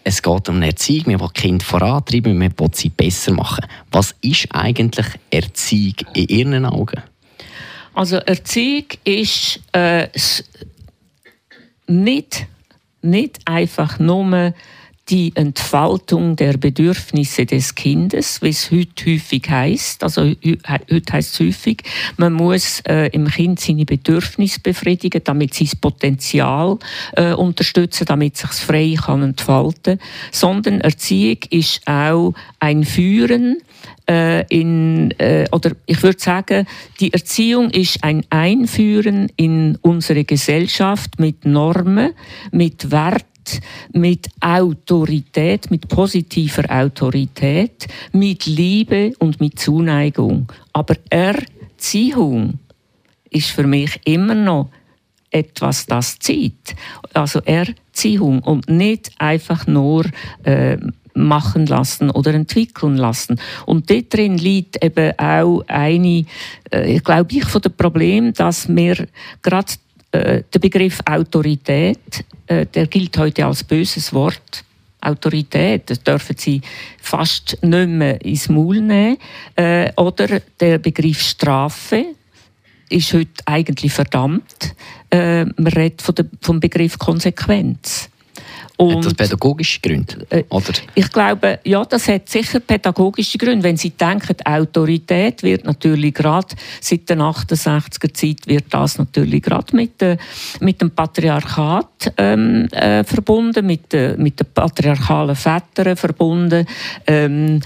es geht um eine Erziehung, wir wollen die Kinder vorantreiben, wir wollen sie besser machen. Was ist eigentlich Erziehung in Ihren Augen? Also Erziehung ist äh, nicht, nicht einfach nur die Entfaltung der Bedürfnisse des Kindes, wie es heute häufig heißt. Also heute heißt es häufig, man muss äh, im Kind seine Bedürfnisse befriedigen, damit das Potenzial äh, unterstützen, damit sich frei kann entfalten. Sondern Erziehung ist auch ein Führen äh, in, äh, oder ich würde sagen, die Erziehung ist ein Einführen in unsere Gesellschaft mit Normen, mit Werten, mit Autorität, mit positiver Autorität, mit Liebe und mit Zuneigung. Aber Erziehung ist für mich immer noch etwas, das zieht. Also Erziehung und nicht einfach nur äh, machen lassen oder entwickeln lassen. Und dort drin liegt eben auch eine, äh, glaube ich, von dem Problem, dass wir gerade äh, der Begriff Autorität, äh, der gilt heute als böses Wort. Autorität, das dürfen sie fast nicht mehr ins Maul nehmen. Äh, oder der Begriff Strafe ist heute eigentlich verdammt. Äh, man redet von der, vom Begriff Konsequenz. Und, hat das pädagogische Gründe? Äh, oder? Ich glaube, ja, das hat sicher pädagogische Gründe. Wenn Sie denken, Autorität wird natürlich gerade seit der 68er Zeit wird das natürlich gerade mit, äh, mit dem Patriarchat ähm, äh, verbunden, mit, äh, mit den patriarchalen Vätern verbunden. Ähm,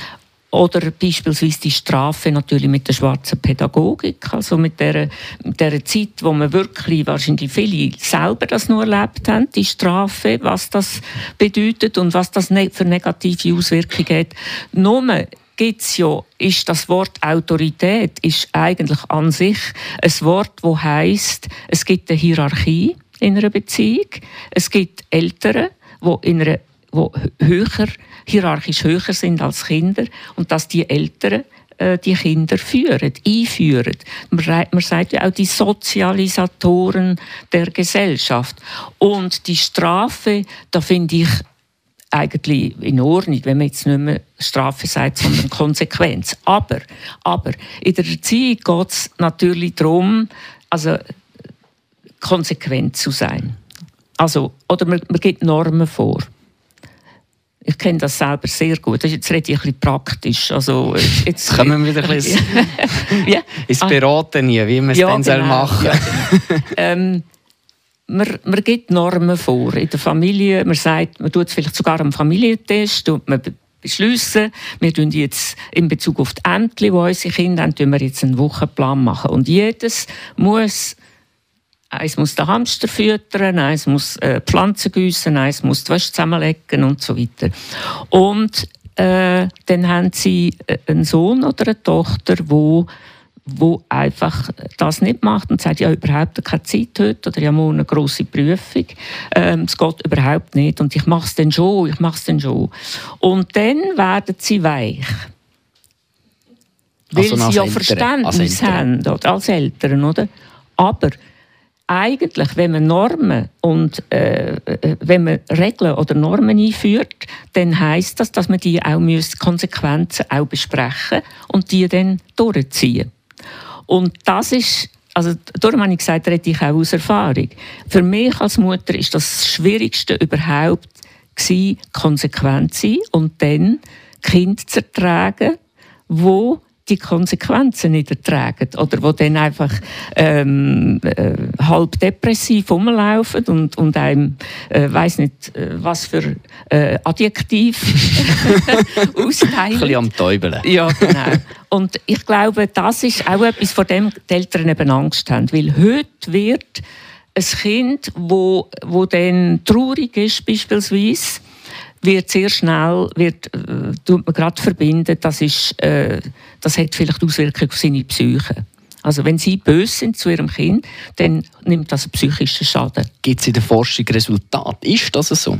oder beispielsweise die Strafe natürlich mit der schwarzen Pädagogik, also mit der, mit der Zeit, wo man wirklich wahrscheinlich viele selber das nur erlebt haben, die Strafe, was das bedeutet und was das ne-, für negative Auswirkungen hat. Nur gibt's ja, ist das Wort Autorität ist eigentlich an sich ein Wort, wo heißt, es gibt eine Hierarchie in einer Beziehung, es gibt Eltern, wo in einer wo höher, hierarchisch höher sind als Kinder und dass die Eltern äh, die Kinder führen, einführen. Man, man sagt ja auch die Sozialisatoren der Gesellschaft. Und die Strafe, da finde ich eigentlich in Ordnung, wenn man jetzt nicht mehr Strafe sagt, sondern *laughs* Konsequenz. Aber, aber in der Erziehung geht es natürlich darum, also konsequent zu sein. Also, oder man, man gibt Normen vor. Ich kenne das selber sehr gut. Jetzt rede ich ein bisschen praktisch. Also, jetzt *laughs* kommen wir wieder ein bisschen *laughs* ja. ins Beraten, wie man es ja, dann genau. machen soll. Ja, ähm, man, man gibt Normen vor in der Familie. Man sagt, man tut vielleicht sogar einen Familientest und man beschließen, wir tun jetzt in Bezug auf die Ämter, die unsere Kinder haben, wir jetzt einen Wochenplan machen. Und jedes muss Eins muss den Hamster füttern, eins muss äh, Pflanzen gießen, eins muss die Wäsche zusammenlegen und so weiter. Und äh, dann haben sie äh, einen Sohn oder eine Tochter, wo wo einfach das nicht macht und sagt, ja, überhaupt keine Zeit heute oder ja, morgen eine grosse Prüfung. Ähm, es geht überhaupt nicht und ich mache es dann schon, ich mache es dann schon. Und dann werden sie weich. Weil also sie ja Verständnis als haben, als Eltern, oder? Aber eigentlich, wenn man Normen und äh, äh, wenn man Regeln oder Normen einführt, dann heißt das, dass man die auch Konsequenzen auch besprechen und die dann durchziehen. Und das ist also darum habe ich gesagt, rede ich auch aus Erfahrung. Für mich als Mutter ist das Schwierigste überhaupt gewesen, konsequent sein und dann Kind zu ertragen, wo die Konsequenzen nicht ertragen oder wo dann einfach ähm, äh, halb depressiv rumlaufen und, und einem, äh, weiß nicht, äh, was für äh, Adjektiv *laughs* austeilen. Ein bisschen am Täubeln. Ja, genau. Und ich glaube, das ist auch etwas, vor dem die Eltern eben Angst haben, weil heute wird ein Kind, wo, wo dann traurig ist beispielsweise, wird sehr schnell, wird, äh, tut man gerade verbinden, das, ist, äh, das hat vielleicht Auswirkungen auf seine Psyche. Also wenn sie böse sind zu ihrem Kind, dann nimmt das einen psychischen Schaden. Gibt es in der Forschung Resultate? Ist das so?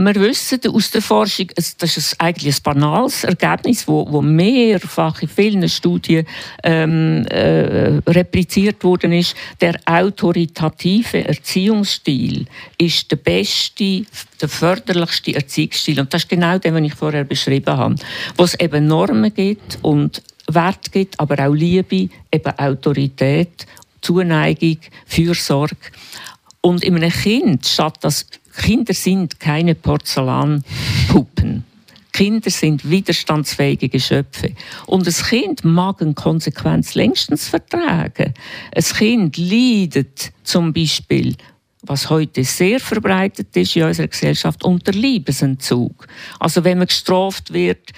Wir wissen aus der Forschung, das ist eigentlich ein banales Ergebnis, wo, wo mehrfach in vielen Studien ähm, äh, repliziert worden ist. Der autoritative Erziehungsstil ist der beste, der förderlichste Erziehungsstil. Und das ist genau der, den ich vorher beschrieben habe. Wo es eben Normen gibt und Wert gibt, aber auch Liebe, eben Autorität, Zuneigung, Fürsorge. Und in einem Kind, statt dass Kinder sind keine Porzellanpuppen. Kinder sind widerstandsfähige Geschöpfe. Und ein Kind mag eine Konsequenz längstens vertragen. Ein Kind leidet zum Beispiel, was heute sehr verbreitet ist in unserer Gesellschaft, unter Liebesentzug. Also wenn man gestraft wird,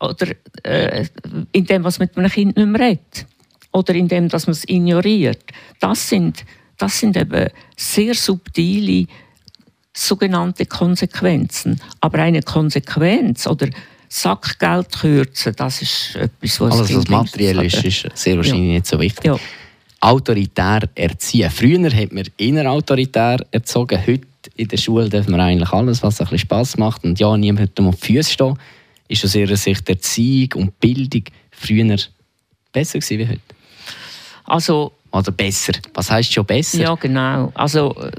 oder äh, indem was mit einem Kind nicht mehr redet oder indem dass man es ignoriert. Das sind, das sind eben sehr subtile sogenannte Konsequenzen. Aber eine Konsequenz oder Sackgeld kürzen, das ist etwas, was Alles, was materiell ist, ist sehr wahrscheinlich ja. nicht so wichtig. Ja. Autoritär erziehen. Früher hat man innerautoritär erzogen. Heute in der Schule darf man eigentlich alles, was ein bisschen Spass macht und ja, niemand auf die Füße stehen ist aus Ihrer Sicht Erziehung und Bildung früher besser gewesen wie heute? Also, Oder besser? Was heißt schon besser? Ja, genau. Also, äh,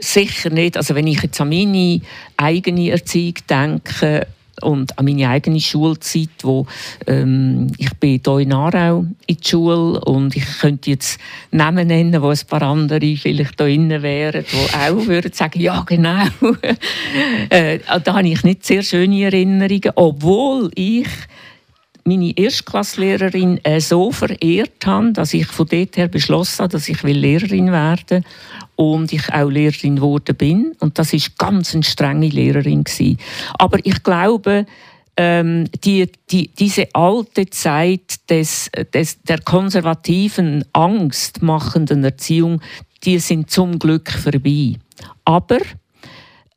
sicher nicht. Also, wenn ich jetzt an meine eigene Erziehung denke, und an meine eigene Schulzeit, wo ähm, ich bin hier in Aarau in der Schule und ich könnte jetzt Namen nennen, wo ein paar andere vielleicht hier innen wären, die auch *laughs* würden sagen, ja genau. *laughs* äh, da habe ich nicht sehr schöne Erinnerungen, obwohl ich meine Erstklasslehrerin äh, so verehrt habe, dass ich von dort her beschlossen habe, dass ich Lehrerin werden will und ich auch Lehrerin geworden bin. Und das ist ganz eine strenge Lehrerin gewesen. Aber ich glaube, ähm, die, die, diese alte Zeit des, des, der konservativen, angstmachenden Erziehung, die sind zum Glück vorbei. Aber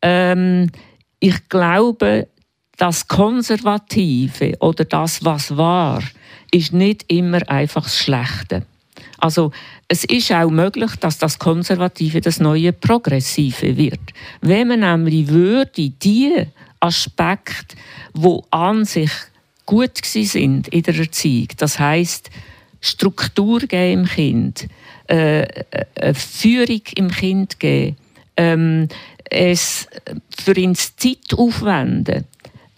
ähm, ich glaube, das Konservative oder das, was war, ist nicht immer einfach das Schlechte. Also es ist auch möglich, dass das Konservative das neue Progressive wird. Wenn man nämlich würde, die Aspekte, wo an sich gut sind in der Erziehung, das heißt Struktur geben im Kind, äh, äh, Führung im Kind geben, ähm, es für ins Zeit aufwenden,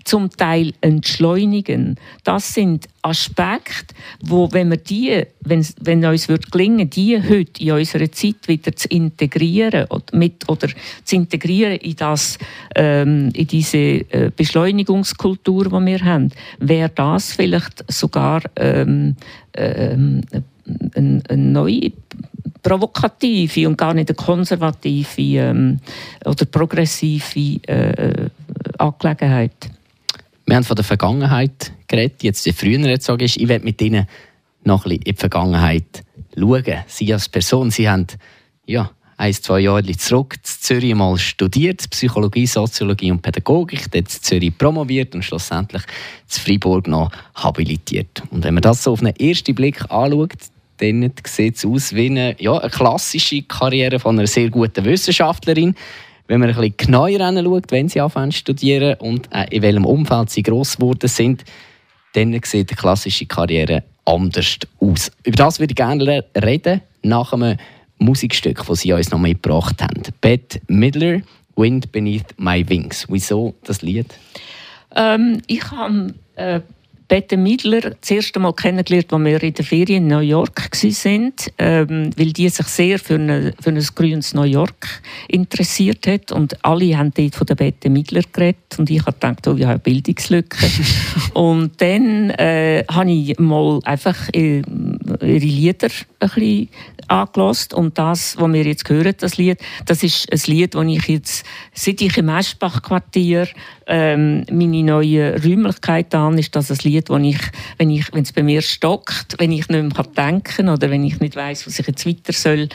zum Teil entschleunigen. Das sind Aspekte, wo, wenn wir die, wenn, wenn uns wird gelingen, die heute in unserer Zeit wieder zu integrieren oder, mit, oder zu integrieren in das, ähm, in diese äh, Beschleunigungskultur, die wir haben, wäre das vielleicht sogar ähm, ähm, eine, eine neue provokative und gar nicht eine konservative ähm, oder progressive äh, Angelegenheit. Wir haben von der Vergangenheit geredet, jetzt die früher jetzt sage ich, werde mit Ihnen noch ein bisschen in die Vergangenheit schauen. Sie als Person, Sie haben ja, ein, zwei Jahre zurück in Zürich mal studiert, Psychologie, Soziologie und Pädagogik, dort in Zürich promoviert und schlussendlich in Freiburg noch habilitiert. Und wenn man das so auf einen ersten Blick anschaut, dann sieht es aus wie eine, ja, eine klassische Karriere von einer sehr guten Wissenschaftlerin wenn man ein bisschen genauer hinschaut, wenn sie anfangen zu studieren und äh, in welchem Umfeld sie gross geworden sind, dann sieht die klassische Karriere anders aus. Über das würde ich gerne reden, nach einem Musikstück, das Sie uns noch mitgebracht haben. Bette Midler, Wind Beneath My Wings. Wieso das Lied? Ähm, ich habe äh, Bette Midler das erste Mal kennengelernt, als wir in der Ferien in New York waren, ähm, weil die sich sehr für, eine, für ein grünes New York interessiert hat. Und alle haben dort von der Bette Midler geredet. Und ich habe gedacht, oh, ich habe eine Bildungslücke. *laughs* und dann äh, habe ich mal einfach äh, ihre Lieder ein bisschen angelassen. Und das, was wir jetzt hören, das Lied, das ist ein Lied, das ich jetzt, seit ich im Eschbach-Quartier ähm, meine neue Räumlichkeit an, ist das ein Lied, wo ich, wenn ich, wenn es bei mir stockt, wenn ich nicht mehr denken kann oder wenn ich nicht weiß, was ich jetzt weiter soll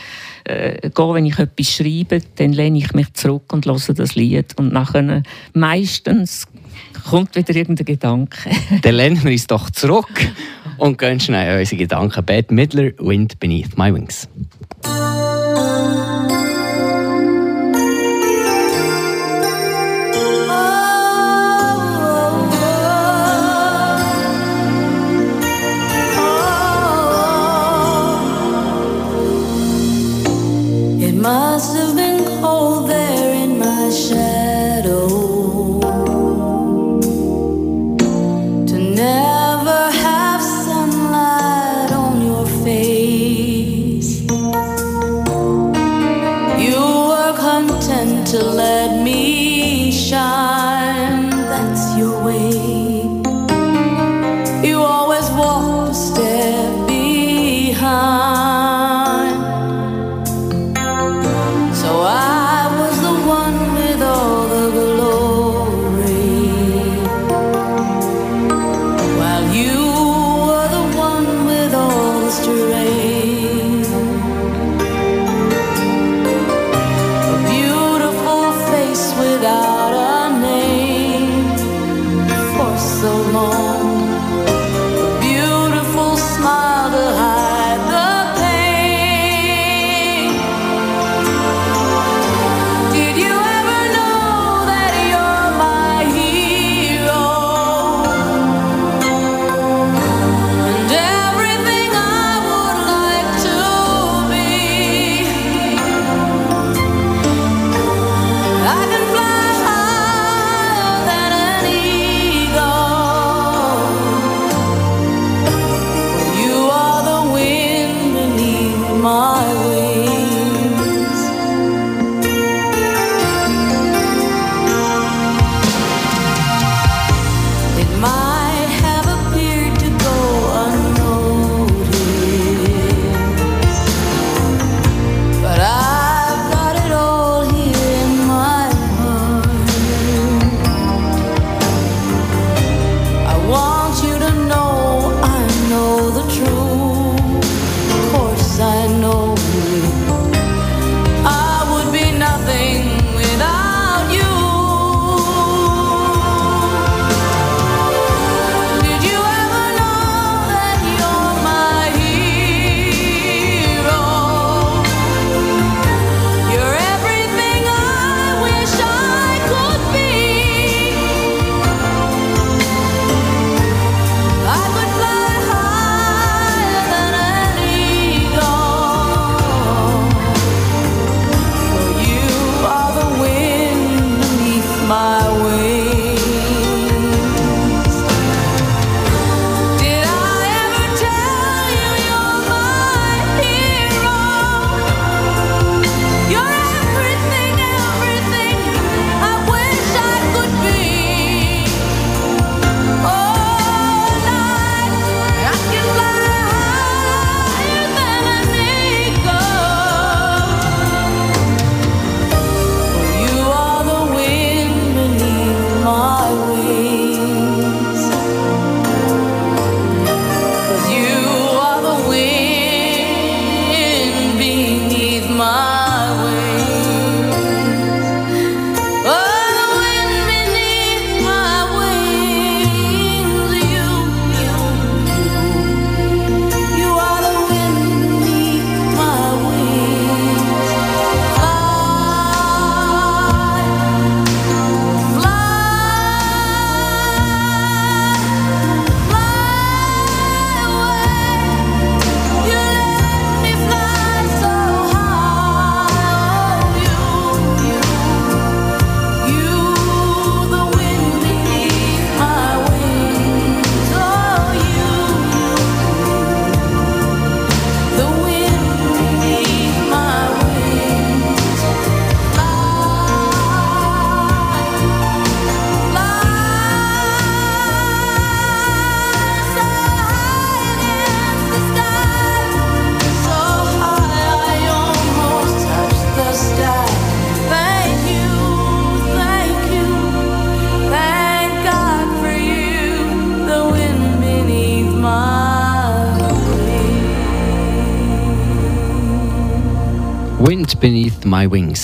äh, gehen, wenn ich etwas schreibe, dann lehne ich mich zurück und höre das Lied und nachher meistens kommt wieder irgendein Gedanke. dann lehnen wir uns doch zurück *laughs* und gehen schnell unsere Gedanken. Bad Midler, Wind Beneath My Wings. I know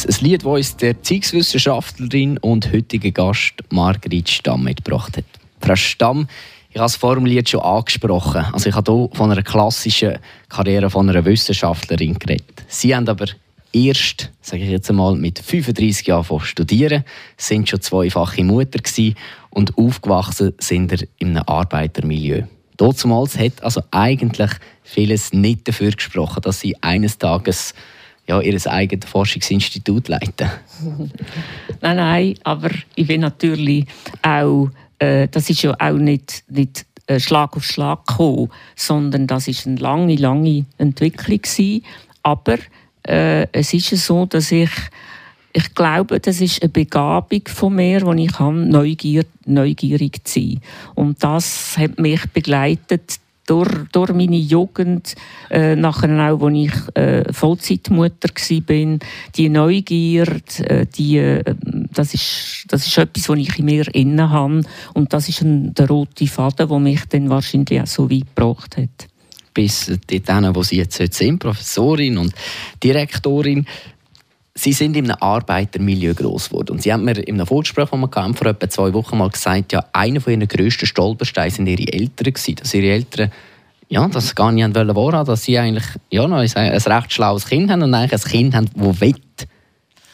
Ein Lied, das uns der Erziehungswissenschaftlerin und heutige Gast Margrit Stamm mitgebracht hat. Frau Stamm, ich habe es vor dem Lied schon angesprochen. Also ich habe hier von einer klassischen Karriere von einer Wissenschaftlerin geredet. Sie haben aber erst, sage ich jetzt einmal, mit 35 Jahren studieren, sind schon zweifache Mutter gewesen und aufgewachsen sind in einem Arbeitermilieu. Damals hat also eigentlich vieles nicht dafür gesprochen, dass sie eines Tages ja, ihr eigenes Forschungsinstitut leiten? *laughs* nein, nein, aber ich bin natürlich auch, äh, das ist ja auch nicht, nicht äh, Schlag auf Schlag gekommen, sondern das ist eine lange, lange Entwicklung gewesen. Aber äh, es ist so, dass ich ich glaube, das ist eine Begabung von mir, die ich kann, Neugier, neugierig zu sein. Und das hat mich begleitet durch, durch meine Jugend, äh, nachher auch, als ich äh, Vollzeitmutter war, die Neugier, äh, die, äh, das, ist, das ist etwas, was ich in mir innen habe. Und das ist ein, der rote Faden, der mich dann wahrscheinlich auch so weit gebracht hat. Bis dorthin, wo Sie jetzt sind, Professorin und Direktorin. Sie sind in einem Arbeitermilieu groß geworden. Und Sie haben mir in einem Vorgespräch, das wir vor etwa zwei Wochen mal gesagt, ja, einer von Ihren grössten Stolpersteinen sind Ihre Eltern gewesen. Dass Ihre Eltern, ja, das gar nicht wahrhaben, dass Sie eigentlich, ja, noch ein, ein recht schlaues Kind haben und eigentlich ein Kind haben, das will.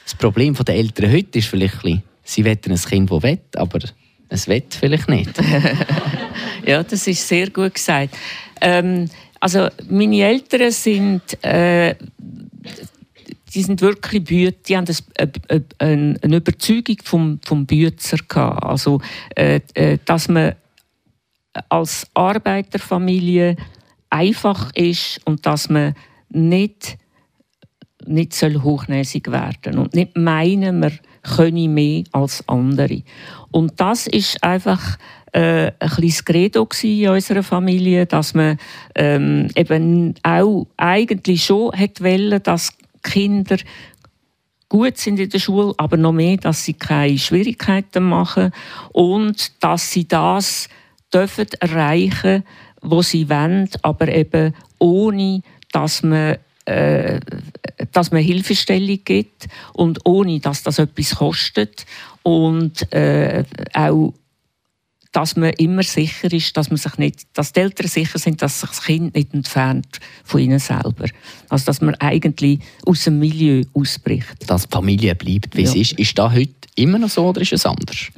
Das Problem der Eltern heute ist vielleicht ein bisschen, sie wollen ein Kind, das will, aber es will vielleicht nicht. *laughs* ja, das ist sehr gut gesagt. Ähm, also meine Eltern sind äh, die sind wirklich Büter, die haben das, äh, äh, eine Überzeugung vom, vom Bützer gehabt. Also, äh, äh, dass man als Arbeiterfamilie einfach ist und dass man nicht, nicht soll hochnäsig werden und nicht meinen, man könne mehr als andere. Und das ist einfach äh, ein kleines Credo in unserer Familie, dass man ähm, eben auch eigentlich schon hat wollen, dass Kinder gut sind in der Schule, aber noch mehr, dass sie keine Schwierigkeiten machen und dass sie das dürfen erreichen, wo sie wollen, aber eben ohne, dass man äh, dass man Hilfestellung gibt und ohne, dass das etwas kostet und äh, auch dass man immer sicher ist, dass man sich nicht, dass die Eltern sicher sind, dass sich das Kind nicht entfernt von ihnen selber. Also dass man eigentlich aus dem Milieu ausbricht. Dass die Familie bleibt, wie ja. es ist. Ist das heute immer noch so oder ist es anders?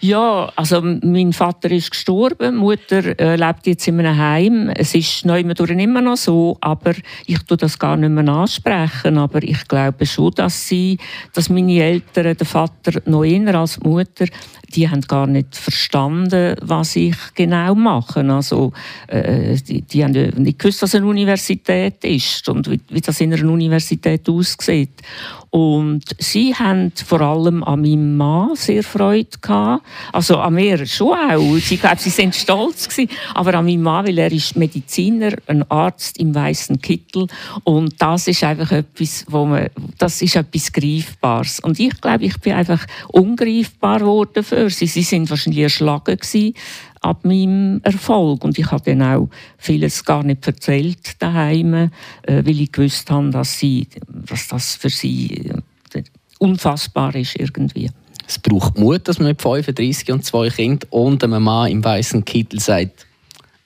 Ja, also mein Vater ist gestorben, Mutter äh, lebt jetzt in einem Heim. Es ist neu immer noch so, aber ich tue das gar nicht mehr ansprechen. Aber ich glaube schon, dass sie, dass meine Eltern, der Vater noch eher als die Mutter, die haben gar nicht verstanden, was ich genau mache. Also äh, die, die haben nicht gewusst, was eine Universität ist und wie, wie das in einer Universität aussieht. Und sie haben vor allem an meinem Mann sehr Freude gehabt. Also an mir schon auch. Ich glaube, sie sind stolz gewesen. Aber an meinem Mann, weil er ist Mediziner, ein Arzt im weißen Kittel. Und das ist einfach etwas, wo man, das ist etwas Greifbares. Und ich glaube, ich bin einfach ungreifbar geworden für sie. Sie sind wahrscheinlich erschlagen gewesen ab meinem Erfolg. Und ich habe dann auch vieles gar nicht erzählt daheim, äh, weil ich gewusst habe, dass, sie, dass das für sie äh, unfassbar ist irgendwie. Es braucht Mut, dass man mit 35 und zwei Kindern und einem Mann im weißen Kittel sagt,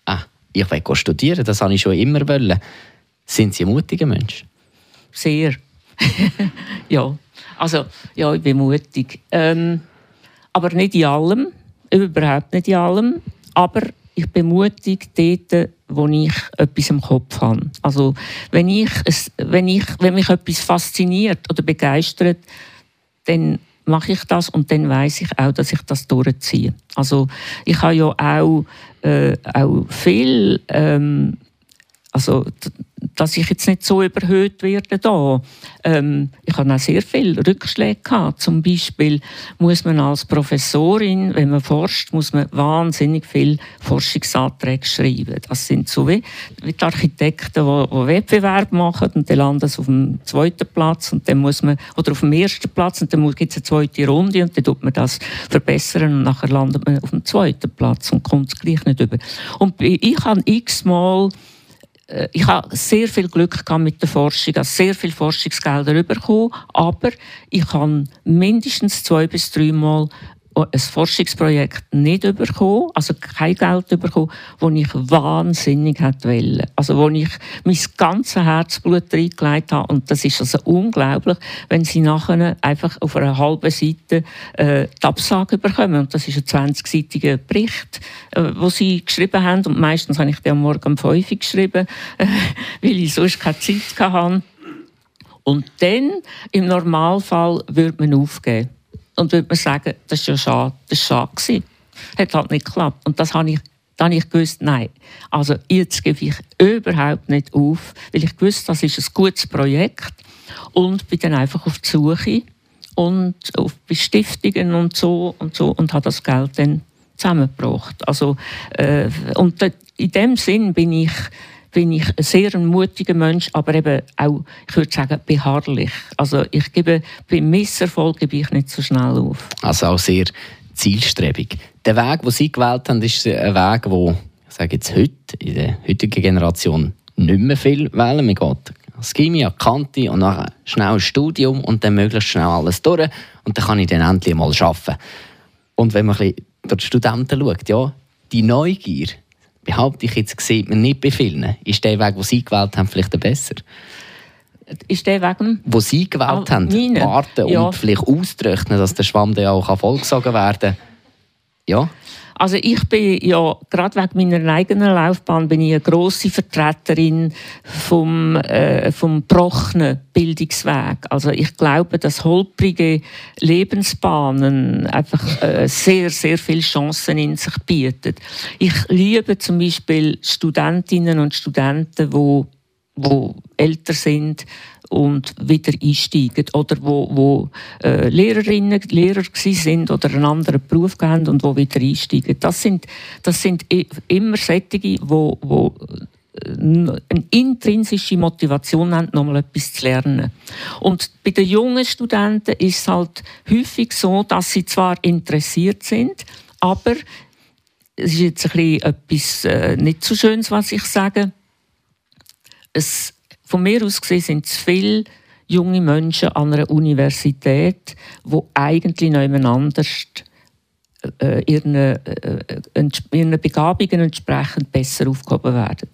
ah, ich will studieren, das habe ich schon immer wollen. Sind Sie ein mutiger Mensch? Sehr. *laughs* ja, also ja, ich bin mutig. Ähm, aber nicht in allem überhaupt nicht in allem, aber ich bin mutig dort, wo ich etwas im Kopf habe. Also wenn, ich es, wenn, ich, wenn mich etwas fasziniert oder begeistert, dann mache ich das und dann weiß ich auch, dass ich das durchziehe. Also ich habe ja auch, äh, auch viel ähm, also, dass ich jetzt nicht so überhöht werde da. Ähm, ich habe auch sehr viele Rückschläge gehabt. Zum Beispiel muss man als Professorin, wenn man forscht, muss man wahnsinnig viele Forschungsanträge schreiben. Das sind so wie, wie die Architekten, die, die Wettbewerb machen und dann landen sie auf dem zweiten Platz und dann muss man, oder auf dem ersten Platz und dann gibt es eine zweite Runde und dann tut man das verbessern und nachher landet man auf dem zweiten Platz und kommt gleich nicht über. Und ich habe x-mal ich habe sehr viel Glück gehabt mit der Forschung, habe sehr viel Forschungsgelder bekommen, aber ich habe mindestens zwei bis dreimal ein Forschungsprojekt nicht bekommen, also kein Geld bekommen, das ich wahnsinnig wollte. Also wo ich mein ganzes Herzblut reingelegt habe. Und das ist also unglaublich, wenn sie nachher einfach auf einer halben Seite äh, die Absage bekommen. Und das ist ein 20-seitiger Bericht, äh, wo sie geschrieben haben. Und meistens habe ich den am Morgen um 5 Uhr geschrieben, äh, *laughs* weil ich sonst keine Zeit hatte. Und dann, im Normalfall, würde man aufgeben und würde man sagen, das ist ja schade, das war schade. Hat halt nicht geklappt. Und das habe ich, dann habe ich gewusst, nein, also jetzt gebe ich überhaupt nicht auf, weil ich gewusst, das ist ein gutes Projekt und bin dann einfach auf die Suche und auf Bestiftungen und so und so und habe das Geld dann zusammengebracht. Also, äh, und in dem Sinn bin ich bin ich ein sehr mutiger Mensch, aber eben auch, ich würde sagen, beharrlich. Also ich gebe, beim Misserfolg gebe ich nicht so schnell auf. Also auch sehr zielstrebig. Der Weg, den Sie gewählt haben, ist ein Weg, wo ich sage jetzt heute, in der heutigen Generation nicht mehr viel wählen. Man geht als Chemie, an Kante und nachher schnell ein Studium und dann möglichst schnell alles durch und dann kann ich dann endlich mal arbeiten. Und wenn man ein bisschen durch die Studenten schaut, ja, die Neugier, behaupte ich jetzt, sieht man nicht bei vielen. Ist der Weg, den Sie gewählt haben, vielleicht der besser? Ist der Weg, wo Sie gewählt ah, haben, meine? warten ja. und vielleicht ausrechnen, dass der Schwamm dann auch vollgesogen werden kann? Ja? Also ich bin ja, gerade wegen meiner eigenen Laufbahn, bin ich eine grosse Vertreterin vom, äh, vom brochenen Bildungsweg. Also ich glaube, dass holprige Lebensbahnen einfach äh, sehr, sehr viele Chancen in sich bieten. Ich liebe zum Beispiel Studentinnen und Studenten, die wo älter sind und wieder einsteigen oder wo, wo äh, Lehrerinnen, Lehrer sind oder einen anderen Beruf haben und wo wieder einsteigen. Das sind, das sind immer solche, wo, wo äh, eine intrinsische Motivation haben, nochmal etwas zu lernen. Und bei den jungen Studenten ist es halt häufig so, dass sie zwar interessiert sind, aber es ist jetzt ein bisschen etwas äh, nicht so Schönes, was ich sage. Es von mir aus gesehen sind es viele junge Menschen an einer Universität, die eigentlich noch anders äh, ihren, äh, äh ihren Begabungen entsprechend besser aufgehoben werden.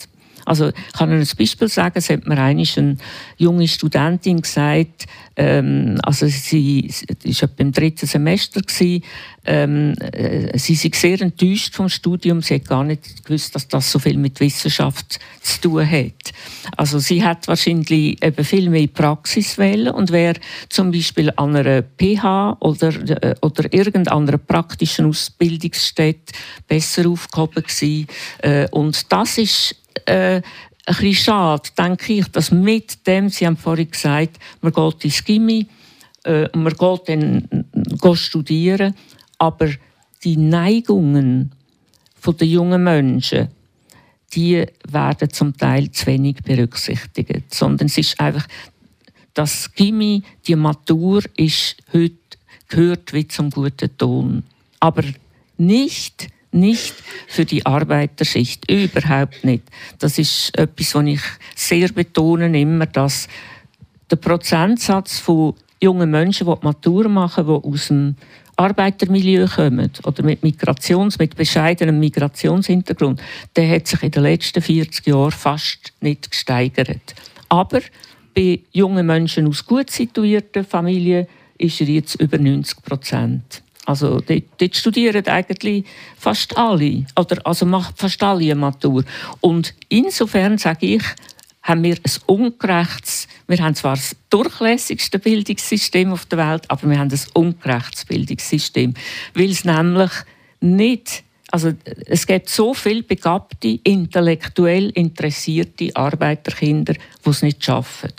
Also ich kann Ihnen ein Beispiel sagen, es hat mir eine junge Studentin gesagt, ähm, also sie war im dritten Semester, gewesen, ähm, äh, sie war sehr enttäuscht vom Studium, sie hat gar nicht gewusst, dass das so viel mit Wissenschaft zu tun hat. Also sie hat wahrscheinlich eben viel mehr Praxis wählen und wäre zum Beispiel an einer PH oder, äh, oder irgendeiner praktischen Ausbildungsstätte besser aufgehoben gewesen. Äh, und das ist äh, ein bisschen schade, denke ich, dass mit dem, Sie haben vorhin gesagt, man geht ins Gimmi, äh, man geht dann geht studieren, aber die Neigungen der jungen Menschen, die werden zum Teil zu wenig berücksichtigt, sondern es ist einfach, das Gimmi, die Matur ist heute gehört wie zum guten Ton, aber nicht nicht für die Arbeiterschicht, überhaupt nicht. Das ist etwas, was ich sehr betone immer, dass der Prozentsatz von jungen Menschen, die, die Matur machen, die aus dem Arbeitermilieu kommen oder mit Migrations, mit bescheidenem Migrationshintergrund, der hat sich in den letzten 40 Jahren fast nicht gesteigert. Aber bei jungen Menschen aus gut situierten Familien ist er jetzt über 90 Prozent. Also dort, dort, studieren eigentlich fast alle, oder also macht fast alle eine Matur. Und insofern sage ich, haben wir ein ungerechtes, wir haben zwar das durchlässigste Bildungssystem auf der Welt, aber wir haben ein ungerechtes Bildungssystem, weil es nämlich nicht also es gibt so viele begabte, intellektuell interessierte Arbeiterkinder, die es nicht schaffen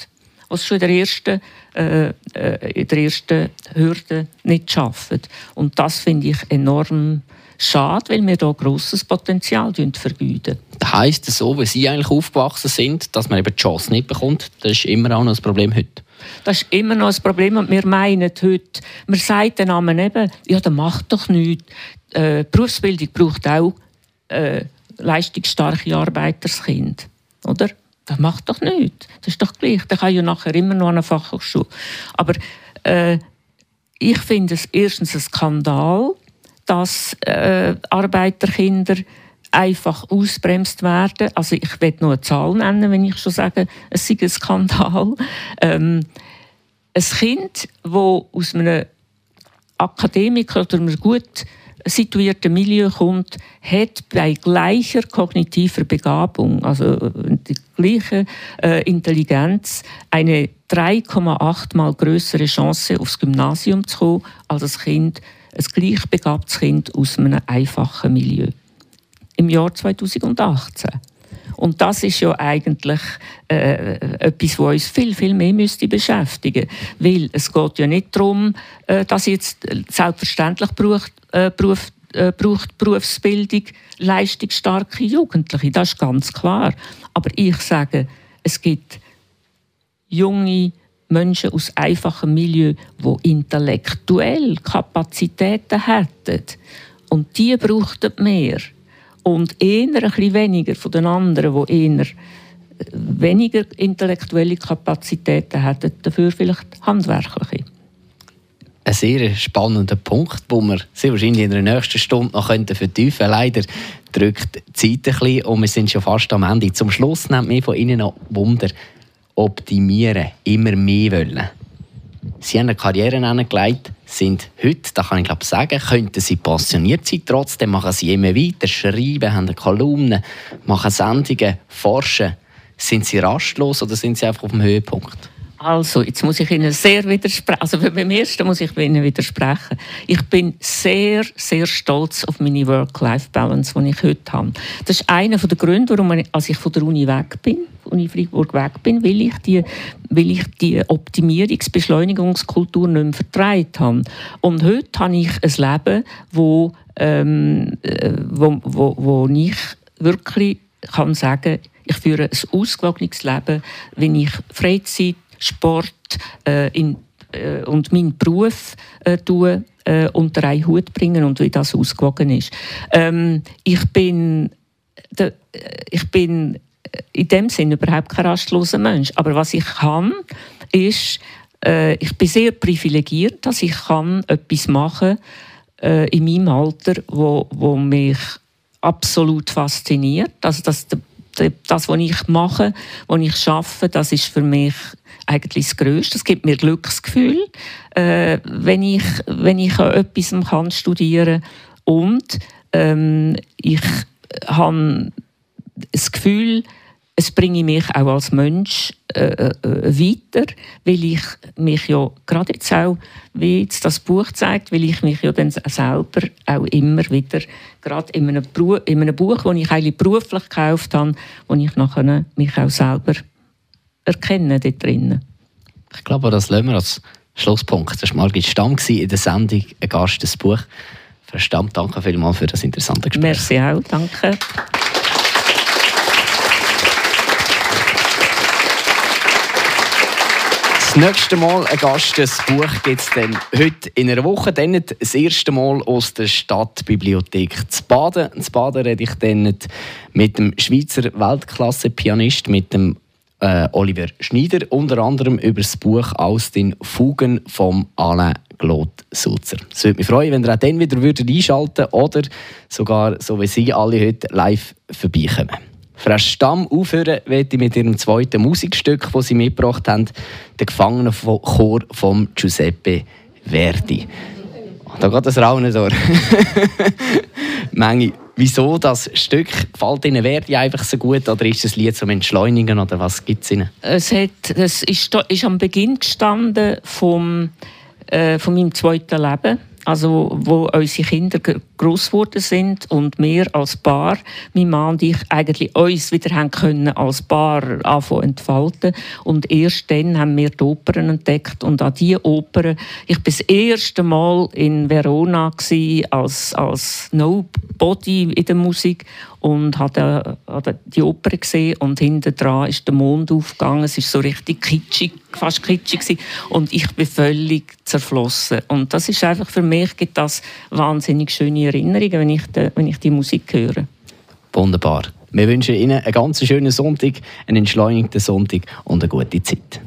was schon in der ersten, äh, äh, in der ersten Hürde nicht schaffen. Und das finde ich enorm schade, weil wir hier grosses Potenzial vergeuden. Das heisst so, wie Sie eigentlich aufgewachsen sind, dass man eben die Chance nicht bekommt, das ist immer auch noch ein Problem heute? Das ist immer noch ein Problem und wir meinen heute, man sagt den Namen eben, ja, das macht doch nichts. Äh, Berufsbildung braucht auch äh, leistungsstarke Arbeiterskind, oder? Das macht doch nichts. Das ist doch gleich. Der kann ja nachher immer noch an eine Fachhochschule. Aber äh, ich finde es erstens ein Skandal, dass äh, Arbeiterkinder einfach ausbremst werden. Also ich will nur eine Zahl nennen, wenn ich schon sage, es sei ein Skandal. *laughs* Ähm, ein Kind, das aus einem Akademiker oder einem gut situierten Milieu kommt, hat bei gleicher kognitiver Begabung, also die gleiche äh, Intelligenz, eine 3,8 mal größere Chance aufs Gymnasium zu kommen als ein Kind, ein gleichbegabtes Kind aus einem einfachen Milieu. Im Jahr 2018. Und das ist ja eigentlich äh, etwas, was uns viel, viel mehr müsste beschäftigen Weil es geht ja nicht darum, äh, dass jetzt selbstverständlich braucht, äh, Beruf, äh, braucht Berufsbildung leistungsstarke Jugendliche. Das ist ganz klar. Aber ich sage, es gibt junge Menschen aus einfachem Milieu, die intellektuell Kapazitäten hätten. Und die brauchten mehr und eher ein bisschen weniger von den anderen, die eher äh, weniger intellektuelle Kapazitäten hätten, dafür vielleicht handwerkliche. Ein sehr spannender Punkt, wo wir sehr wahrscheinlich in der nächsten Stunde noch vertiefen könnten. Leider drückt die Zeit ein bisschen und wir sind schon fast am Ende. Zum Schluss nimmt mich von Ihnen noch Wunder, optimieren, immer mehr wollen. Sie haben eine Karriere angelegt, sind heute, da kann ich glaube sagen, könnten sie passioniert sein, trotzdem machen sie immer weiter, schreiben, haben Kolumnen, machen Sendungen, forschen. Sind sie rastlos oder sind sie einfach auf dem Höhepunkt? Also, jetzt muss ich Ihnen sehr widersprechen. Also, beim ersten muss ich Ihnen widersprechen. Ich bin sehr, sehr stolz auf meine Work-Life-Balance, die ich heute habe. Das ist einer der Gründe, warum ich, als ich von der Uni weg bin, Uni Freiburg weg bin, weil ich die, weil ich die Optimierungsbeschleunigungskultur nicht mehr vertreibt habe. Und heute habe ich ein Leben, wo, ähm, äh, wo, wo, wo ich wirklich kann sagen, ich führe ein ausgewogenes Leben, wenn ich Freizeit, Sport äh, in, äh, und meinen Beruf äh, tue, äh, unter einen Hut bringen und wie das ausgewogen ist. Ähm, ich bin, de, äh, ich bin in dem Sinne überhaupt kein rastloser Mensch. Aber was ich kann, ist, äh, ich bin sehr privilegiert, dass ich kann etwas machen äh, in meinem Alter, wo, wo mich absolut fasziniert. Also das, das, was ich mache, was ich schaffe, das ist für mich eigentlich das Größte. Es gibt mir Glücksgefühl, äh, wenn ich wenn ich an etwas kann studieren und ähm, ich habe das Gefühl, es bringe mich auch als Mensch äh, äh, weiter, weil ich mich ja gerade jetzt auch, wie jetzt das Buch zeigt, weil ich mich ja dann selber auch immer wieder, gerade in einem, Beruf, in einem Buch, das ich eigentlich beruflich gekauft habe, wo ich nachher mich auch selber erkenne dort drinnen. Ich glaube, das lassen wir als Schlusspunkt. Das war Margit Stamm in der Sendung «Ein Gast des Buch». Frau Stamm, danke vielmals für das interessante Gespräch. Merci auch, danke. nächste Mal ein Gast, das Buch gibt es dann heute in einer Woche. Dann das erste Mal aus der Stadtbibliothek zu Baden. Zu Baden rede ich dann mit dem Schweizer Weltklasse-Pianist, mit dem äh, Oliver Schneider, unter anderem über das Buch «Aus den Fugen» von Alain Claude Sulzer. Es würde mich freuen, wenn ihr auch dann wieder einschalten würdet oder sogar, so wie Sie alle heute, live vorbeikommen. Frau Stamm aufhören möchte ich mit ihrem zweiten Musikstück, das sie mitgebracht haben, «Der Gefangenenchor» von Giuseppe Verdi. Da geht das Raunen durch. *laughs* Menge. Wieso das Stück? Gefällt Ihnen Verdi einfach so gut oder ist das Lied zum Entschleunigen oder was gibt es Ihnen? Es, hat, es ist, ist am Beginn gestanden vom, äh, von meinem zweiten Leben also wo unsere Kinder groß geworden sind und wir als Paar, mein Mann und ich, eigentlich uns wieder haben können als Paar anfangen entfalten und erst dann haben wir die Opern entdeckt und an diese Opern, ich war das erste Mal in Verona als, als Nobody in der Musik und habe die Oper gesehen und hinten dran ist der Mond aufgegangen. Es ist so richtig kitschig, fast kitschig gewesen. und ich bin völlig zerflossen. Und das ist einfach für mich gibt das wahnsinnig schöne Erinnerungen, wenn ich, die, wenn ich die Musik höre. Wunderbar. Wir wünschen Ihnen einen ganz schönen Sonntag, einen entschleunigten Sonntag und eine gute Zeit.